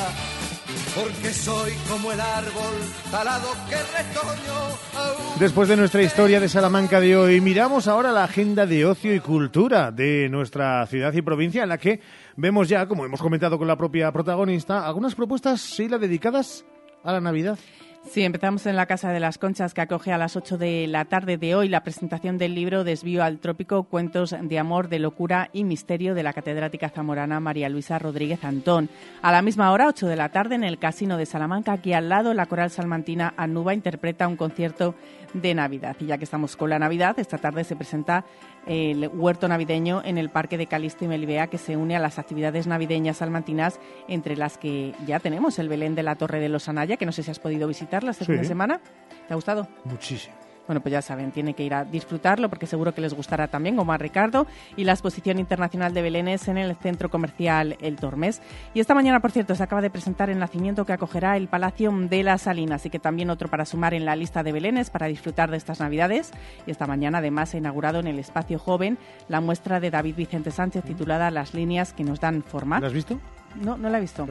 Porque soy como el árbol talado que retoño Después de nuestra historia de Salamanca de hoy, miramos ahora la agenda de ocio y cultura de nuestra ciudad y provincia, en la que vemos ya, como hemos comentado con la propia protagonista, algunas propuestas, Sheila, dedicadas a la Navidad. Sí, empezamos en la Casa de las Conchas, que acoge a las 8 de la tarde de hoy la presentación del libro Desvío al Trópico, Cuentos de Amor, de Locura y Misterio de la catedrática zamorana María Luisa Rodríguez Antón. A la misma hora, 8 de la tarde, en el Casino de Salamanca, aquí al lado, la coral salmantina Anuba interpreta un concierto de Navidad. Y ya que estamos con la Navidad, esta tarde se presenta el huerto navideño en el Parque de Calixto y Melibea, que se une a las actividades navideñas salmantinas, entre las que ya tenemos el Belén de la Torre de los Anaya, que no sé si has podido visitarla este Sí. fin de semana. ¿Te ha gustado? Muchísimo. Bueno, pues ya saben, tiene que ir a disfrutarlo porque seguro que les gustará también, como a Ricardo, y la exposición internacional de Belénes en el centro comercial El Tormes. Y esta mañana, por cierto, se acaba de presentar el nacimiento que acogerá el Palacio de las Salinas, así que también otro para sumar en la lista de Belénes para disfrutar de estas Navidades. Y esta mañana, además, se ha inaugurado en el espacio joven la muestra de David Vicente Sánchez titulada Las líneas que nos dan forma. ¿La has visto? No, no la he visto.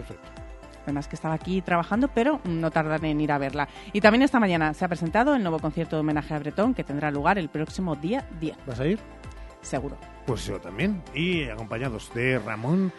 Además que estaba aquí trabajando, pero no tardan en ir a verla. Y también esta mañana se ha presentado el nuevo concierto de homenaje a Bretón que tendrá lugar el próximo día 10. ¿Vas a ir? Seguro. Pues yo también. Y acompañados de Ramón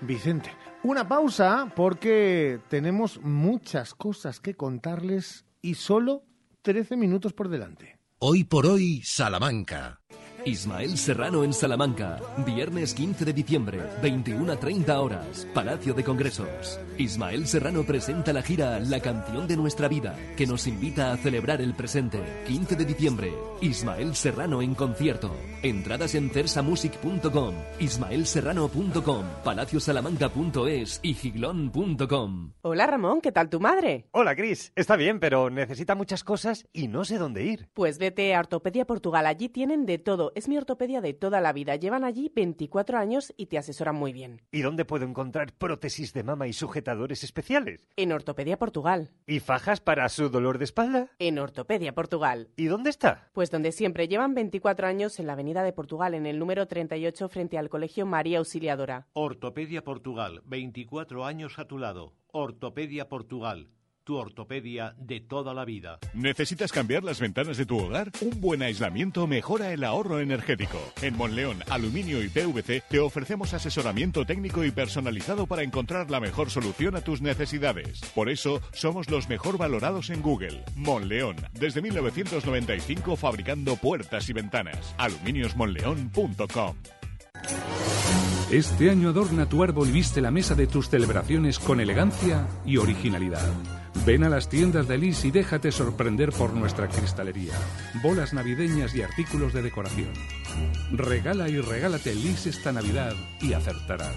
Vicente. Una pausa porque tenemos muchas cosas que contarles y solo 13 minutos por delante. Hoy por hoy, Salamanca. Ismael Serrano en Salamanca, viernes 15 de diciembre, 21 a 30 horas, Palacio de Congresos. Ismael Serrano presenta la gira La canción de nuestra vida, que nos invita a celebrar el presente. 15 de diciembre, Ismael Serrano en concierto. Entradas en cersamusic.com, ismaelserrano.com, palaciosalamanca.es y giglón.com. Hola Ramón, ¿qué tal tu madre? Hola, Cris. Está bien, pero necesita muchas cosas y no sé dónde ir. Pues vete a Ortopedia Portugal, allí tienen de todo. Es mi ortopedia de toda la vida. Llevan allí 24 años y te asesoran muy bien. ¿Y dónde puedo encontrar prótesis de mama y sujetadores especiales? En Ortopedia Portugal. ¿Y fajas para su dolor de espalda? En Ortopedia Portugal. ¿Y dónde está? Pues donde siempre llevan 24 años en la Avenida de Portugal, en el número 38 frente al Colegio María Auxiliadora. Ortopedia Portugal, 24 años a tu lado. Ortopedia Portugal, tu ortopedia de toda la vida. ¿Necesitas cambiar las ventanas de tu hogar? Un buen aislamiento mejora el ahorro energético. En Monleón, Aluminio y PVC te ofrecemos asesoramiento técnico y personalizado para encontrar la mejor solución a tus necesidades. Por eso, somos los mejor valorados en Google. Monleón, desde 1995 fabricando puertas y ventanas. aluminiosmonleón.com. Este año adorna tu árbol y viste la mesa de tus celebraciones con elegancia y originalidad. Ven a las tiendas de Lis y déjate sorprender por nuestra cristalería, bolas navideñas y artículos de decoración. Regala y regálate Lis esta Navidad y acertarás.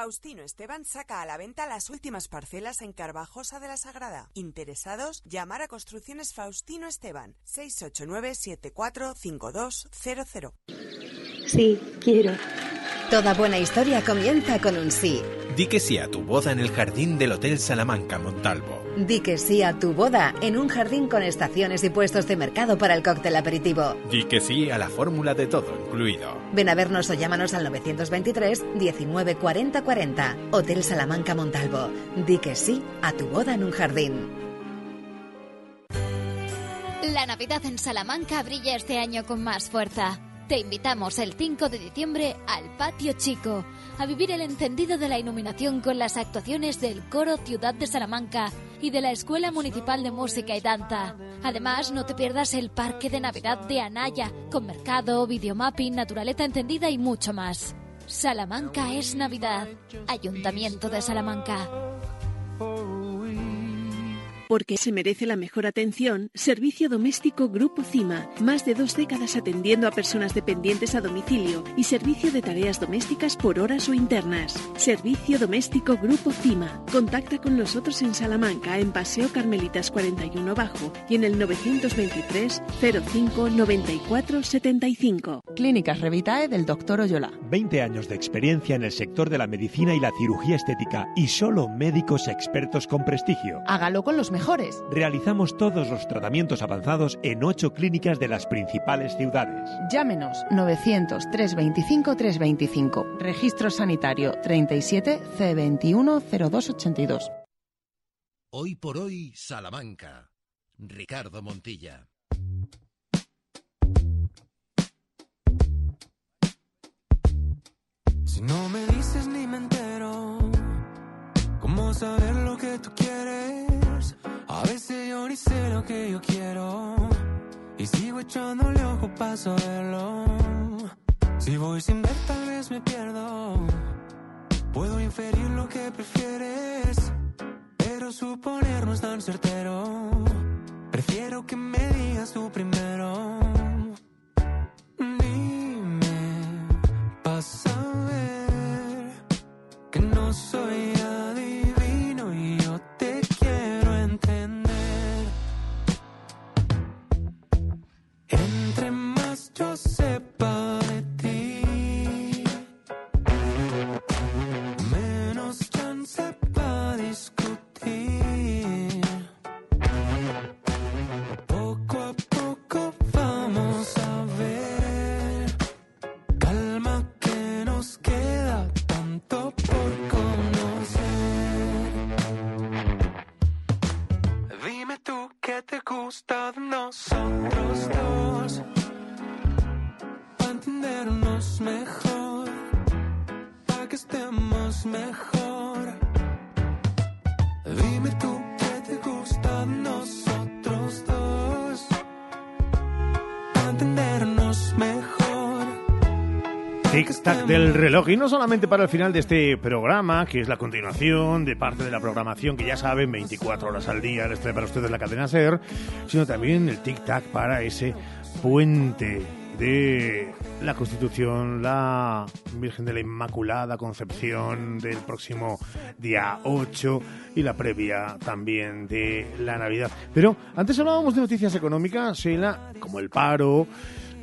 Faustino Esteban saca a la venta las últimas parcelas en Carvajosa de la Sagrada. Interesados, llamar a Construcciones Faustino Esteban 689-745200. Sí, quiero. Toda buena historia comienza con un sí. Di que sí a tu boda en el jardín del Hotel Salamanca Montalvo. Di que sí a tu boda en un jardín con estaciones y puestos de mercado para el cóctel aperitivo. Di que sí a la fórmula de todo incluido. Ven a vernos o llámanos al 923 19 40 40. Hotel Salamanca Montalvo. Di que sí a tu boda en un jardín. La Navidad en Salamanca brilla este año con más fuerza. Te invitamos el 5 de diciembre al Patio Chico a vivir el encendido de la iluminación con las actuaciones del Coro Ciudad de Salamanca y de la Escuela Municipal de Música y Danza. Además, no te pierdas el Parque de Navidad de Anaya, con mercado, videomapping, naturaleza encendida y mucho más. Salamanca es Navidad. Ayuntamiento de Salamanca. Porque se merece la mejor atención, Servicio Doméstico Grupo CIMA. Más de dos décadas atendiendo a personas dependientes a domicilio y servicio de tareas domésticas por horas o internas. Servicio Doméstico Grupo CIMA. Contacta con nosotros en Salamanca, en Paseo Carmelitas 41 Bajo y en el 923 05 94 75. Clínicas Revitae del Dr. Oyola. 20 años de experiencia en el sector de la medicina y la cirugía estética y solo médicos expertos con prestigio. Hágalo con los mejores. Realizamos todos los tratamientos avanzados en ocho clínicas de las principales ciudades. Llámenos 900 325 325. Registro sanitario 37 C21 0282. Hoy por hoy, Salamanca. Ricardo Montilla. Si no me dices ni me entero, ¿cómo saber lo que tú quieres? A veces yo ni sé lo que yo quiero y sigo echándole ojo para saberlo. Si voy sin ver tal vez me pierdo. Puedo inferir lo que prefieres, pero suponer no es tan certero. Prefiero que me digas tú primero. Dime, pasa a ver que no soy del reloj. Y no solamente para el final de este programa, que es la continuación de parte de la programación que ya saben, 24 horas al día les trae para ustedes la cadena SER, sino también el tic-tac para ese puente de la Constitución, la Virgen de la Inmaculada Concepción del próximo día 8 y la previa también de la Navidad. Pero antes hablábamos de noticias económicas, Sheila, como el paro,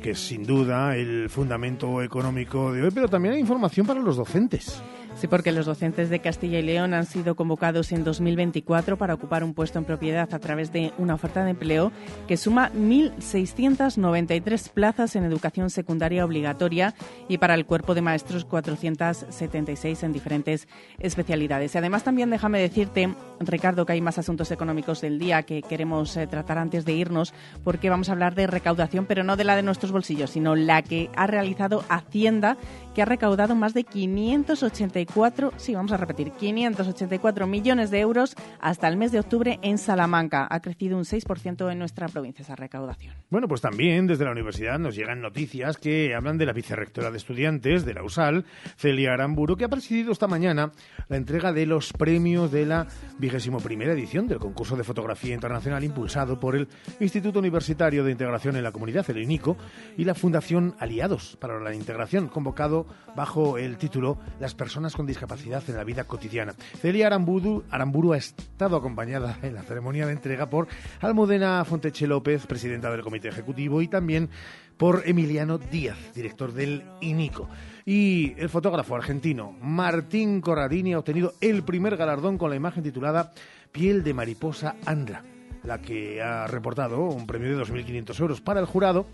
que es sin duda el fundamento económico de hoy, pero también hay información para los docentes. Sí, porque los docentes de Castilla y León han sido convocados en 2024 para ocupar un puesto en propiedad a través de una oferta de empleo que suma 1.693 plazas en educación secundaria obligatoria y para el cuerpo de maestros 476 en diferentes especialidades. Además también déjame decirte, Ricardo, que hay más asuntos económicos del día que queremos eh, tratar antes de irnos porque vamos a hablar de recaudación, pero no de la de nuestros bolsillos, sino la que ha realizado Hacienda, que ha recaudado más de 584, sí, vamos a repetir, 584 millones de euros hasta el mes de octubre en Salamanca. Ha crecido un 6% en nuestra provincia esa recaudación. Bueno, pues también desde la universidad nos llegan noticias que hablan de la vicerrectora de estudiantes de la USAL, Celia Aramburu, que ha presidido esta mañana la entrega de los premios de la vigésimo primera edición del concurso de fotografía internacional impulsado por el Instituto Universitario de Integración en la Comunidad, el INICO, y la Fundación Aliados para la Integración, convocado bajo el título Las personas con discapacidad en la vida cotidiana. Celia Aramburu, Aramburu ha estado acompañada en la ceremonia de entrega por Almudena Fonteche López, presidenta del Comité Ejecutivo, y también por Emiliano Díaz, director del INICO. Y el fotógrafo argentino Martín Corradini ha obtenido el primer galardón con la imagen titulada Piel de mariposa Andra, la que ha reportado un premio de 2.500 euros para el jurado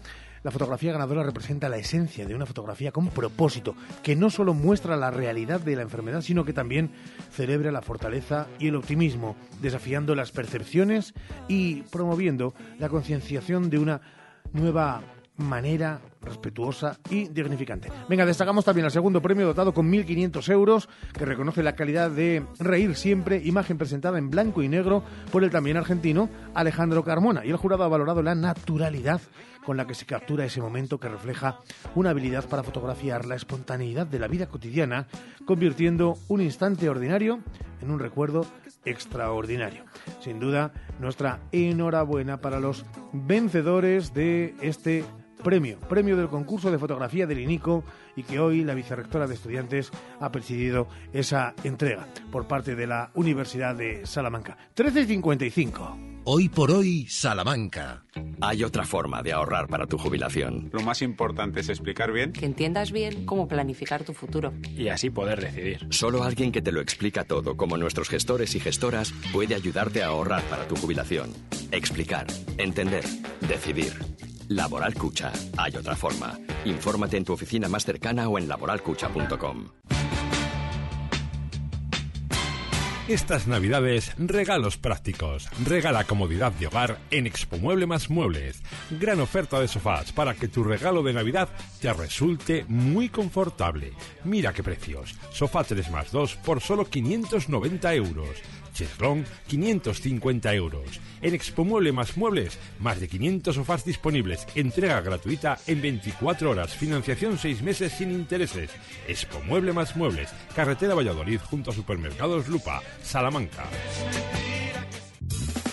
la fotografía ganadora representa la esencia de una fotografía con propósito, que no solo muestra la realidad de la enfermedad, sino que también celebra la fortaleza y el optimismo, desafiando las percepciones y promoviendo la concienciación de una nueva manera respetuosa y dignificante. Venga, destacamos también el segundo premio dotado con 1.500 euros, que reconoce la calidad de Reír Siempre, imagen presentada en blanco y negro por el también argentino Alejandro Carmona. Y el jurado ha valorado la naturalidad con la que se captura ese momento que refleja una habilidad para fotografiar la espontaneidad de la vida cotidiana, convirtiendo un instante ordinario en un recuerdo extraordinario. Sin duda, nuestra enhorabuena para los vencedores de este premio, premio del concurso de fotografía del INICO y que hoy la vicerrectora de estudiantes ha presidido esa entrega por parte de la Universidad de Salamanca. 13.55. Hoy por hoy, Salamanca. Hay otra forma de ahorrar para tu jubilación. Lo más importante es explicar bien. Que entiendas bien cómo planificar tu futuro. Y así poder decidir. Solo alguien que te lo explica todo, como nuestros gestores y gestoras, puede ayudarte a ahorrar para tu jubilación. Explicar, entender, decidir. Laboral Cucha. Hay otra forma. Infórmate en tu oficina más cercana o en laboralcucha.com. Estas navidades, regalos prácticos. Regala comodidad de hogar en Expo Mueble más Muebles. Gran oferta de sofás para que tu regalo de Navidad te resulte muy confortable. Mira qué precios. Sofá 3 más 2 por solo 590 euros. Cheslong 550 euros. En Expo Mueble más Muebles, más de 500 sofás disponibles. Entrega gratuita en 24 horas. Financiación 6 meses sin intereses. Expo Mueble más Muebles. Carretera Valladolid junto a Supermercados Lupa, Salamanca.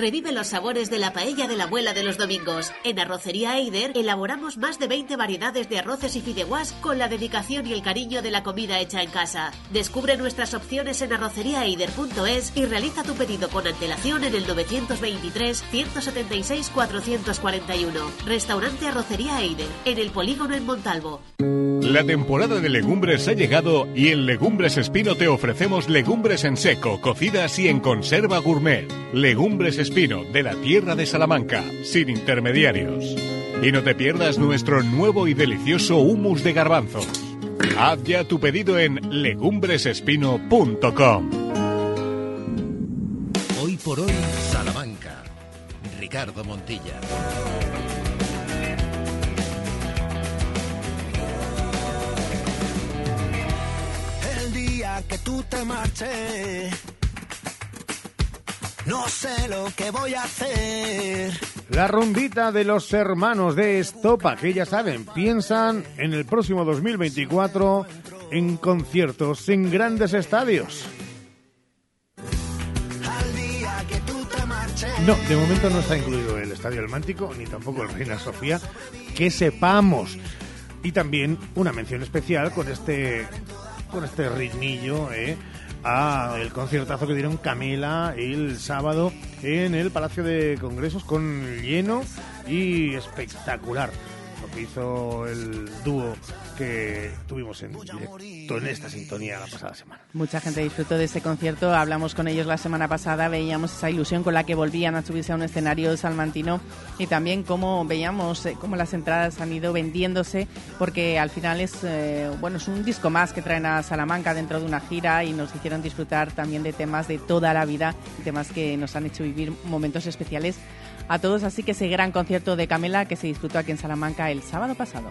Revive los sabores de la paella de la abuela de los domingos. En Arrocería Eider elaboramos más de 20 variedades de arroces y fideuás con la dedicación y el cariño de la comida hecha en casa. Descubre nuestras opciones en arroceriaeider.es y realiza tu pedido con antelación en el 923 176 441. Restaurante Arrocería Eider, en el Polígono en Montalvo. La temporada de legumbres ha llegado y en Legumbres Espino te ofrecemos legumbres en seco, cocidas y en conserva gourmet. Legumbres de la tierra de Salamanca, sin intermediarios. Y no te pierdas nuestro nuevo y delicioso humus de garbanzos. Haz ya tu pedido en legumbresespino.com. Hoy por hoy, Salamanca. Ricardo Montilla. El día que tú te marches, no sé lo que voy a hacer. La rondita de los hermanos de Estopa, que ya saben, piensan en el próximo 2024 en conciertos en grandes estadios. No, de momento no está incluido el Estadio del Mántico, ni tampoco el Reina Sofía, que sepamos. Y también una mención especial con este, con este ritmillo, ¿eh? A el conciertazo que dieron Camila el sábado en el Palacio de Congresos con lleno y espectacular que hizo el dúo que tuvimos en directo en esta sintonía la pasada semana. Mucha gente disfrutó de ese concierto, hablamos con ellos la semana pasada, veíamos esa ilusión con la que volvían a subirse a un escenario salmantino y también cómo veíamos eh, cómo las entradas han ido vendiéndose, porque al final es eh, bueno es un disco más que traen a Salamanca dentro de una gira y nos hicieron disfrutar también de temas de toda la vida, temas que nos han hecho vivir momentos especiales a todos, así que ese gran concierto de Camela que se disfrutó aquí en Salamanca el sábado pasado.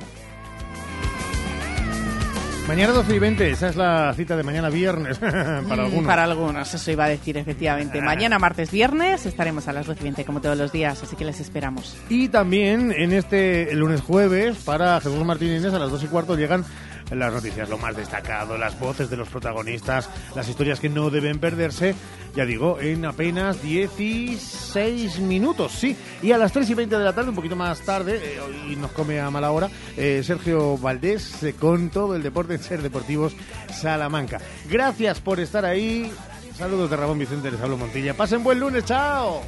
Mañana 12 y 20, esa es la cita de mañana viernes para Mm, algunos. Para algunos, eso iba a decir efectivamente. Mañana, martes, viernes, estaremos a las 12 y 20 como todos los días, así que les esperamos. Y también en este el lunes jueves para Jesús Martín Inés a las 2 y cuarto llegan las noticias, lo más destacado, las voces de los protagonistas, las historias que no deben perderse, ya digo, en apenas 16 minutos, sí. Y a las 3 y 20 de la tarde, un poquito más tarde, eh, y nos come a mala hora, eh, Sergio Valdés eh, con todo el deporte en Ser Deportivos Salamanca. Gracias por estar ahí. Saludos de Ramón Vicente, les hablo Montilla. Pasen buen lunes, chao.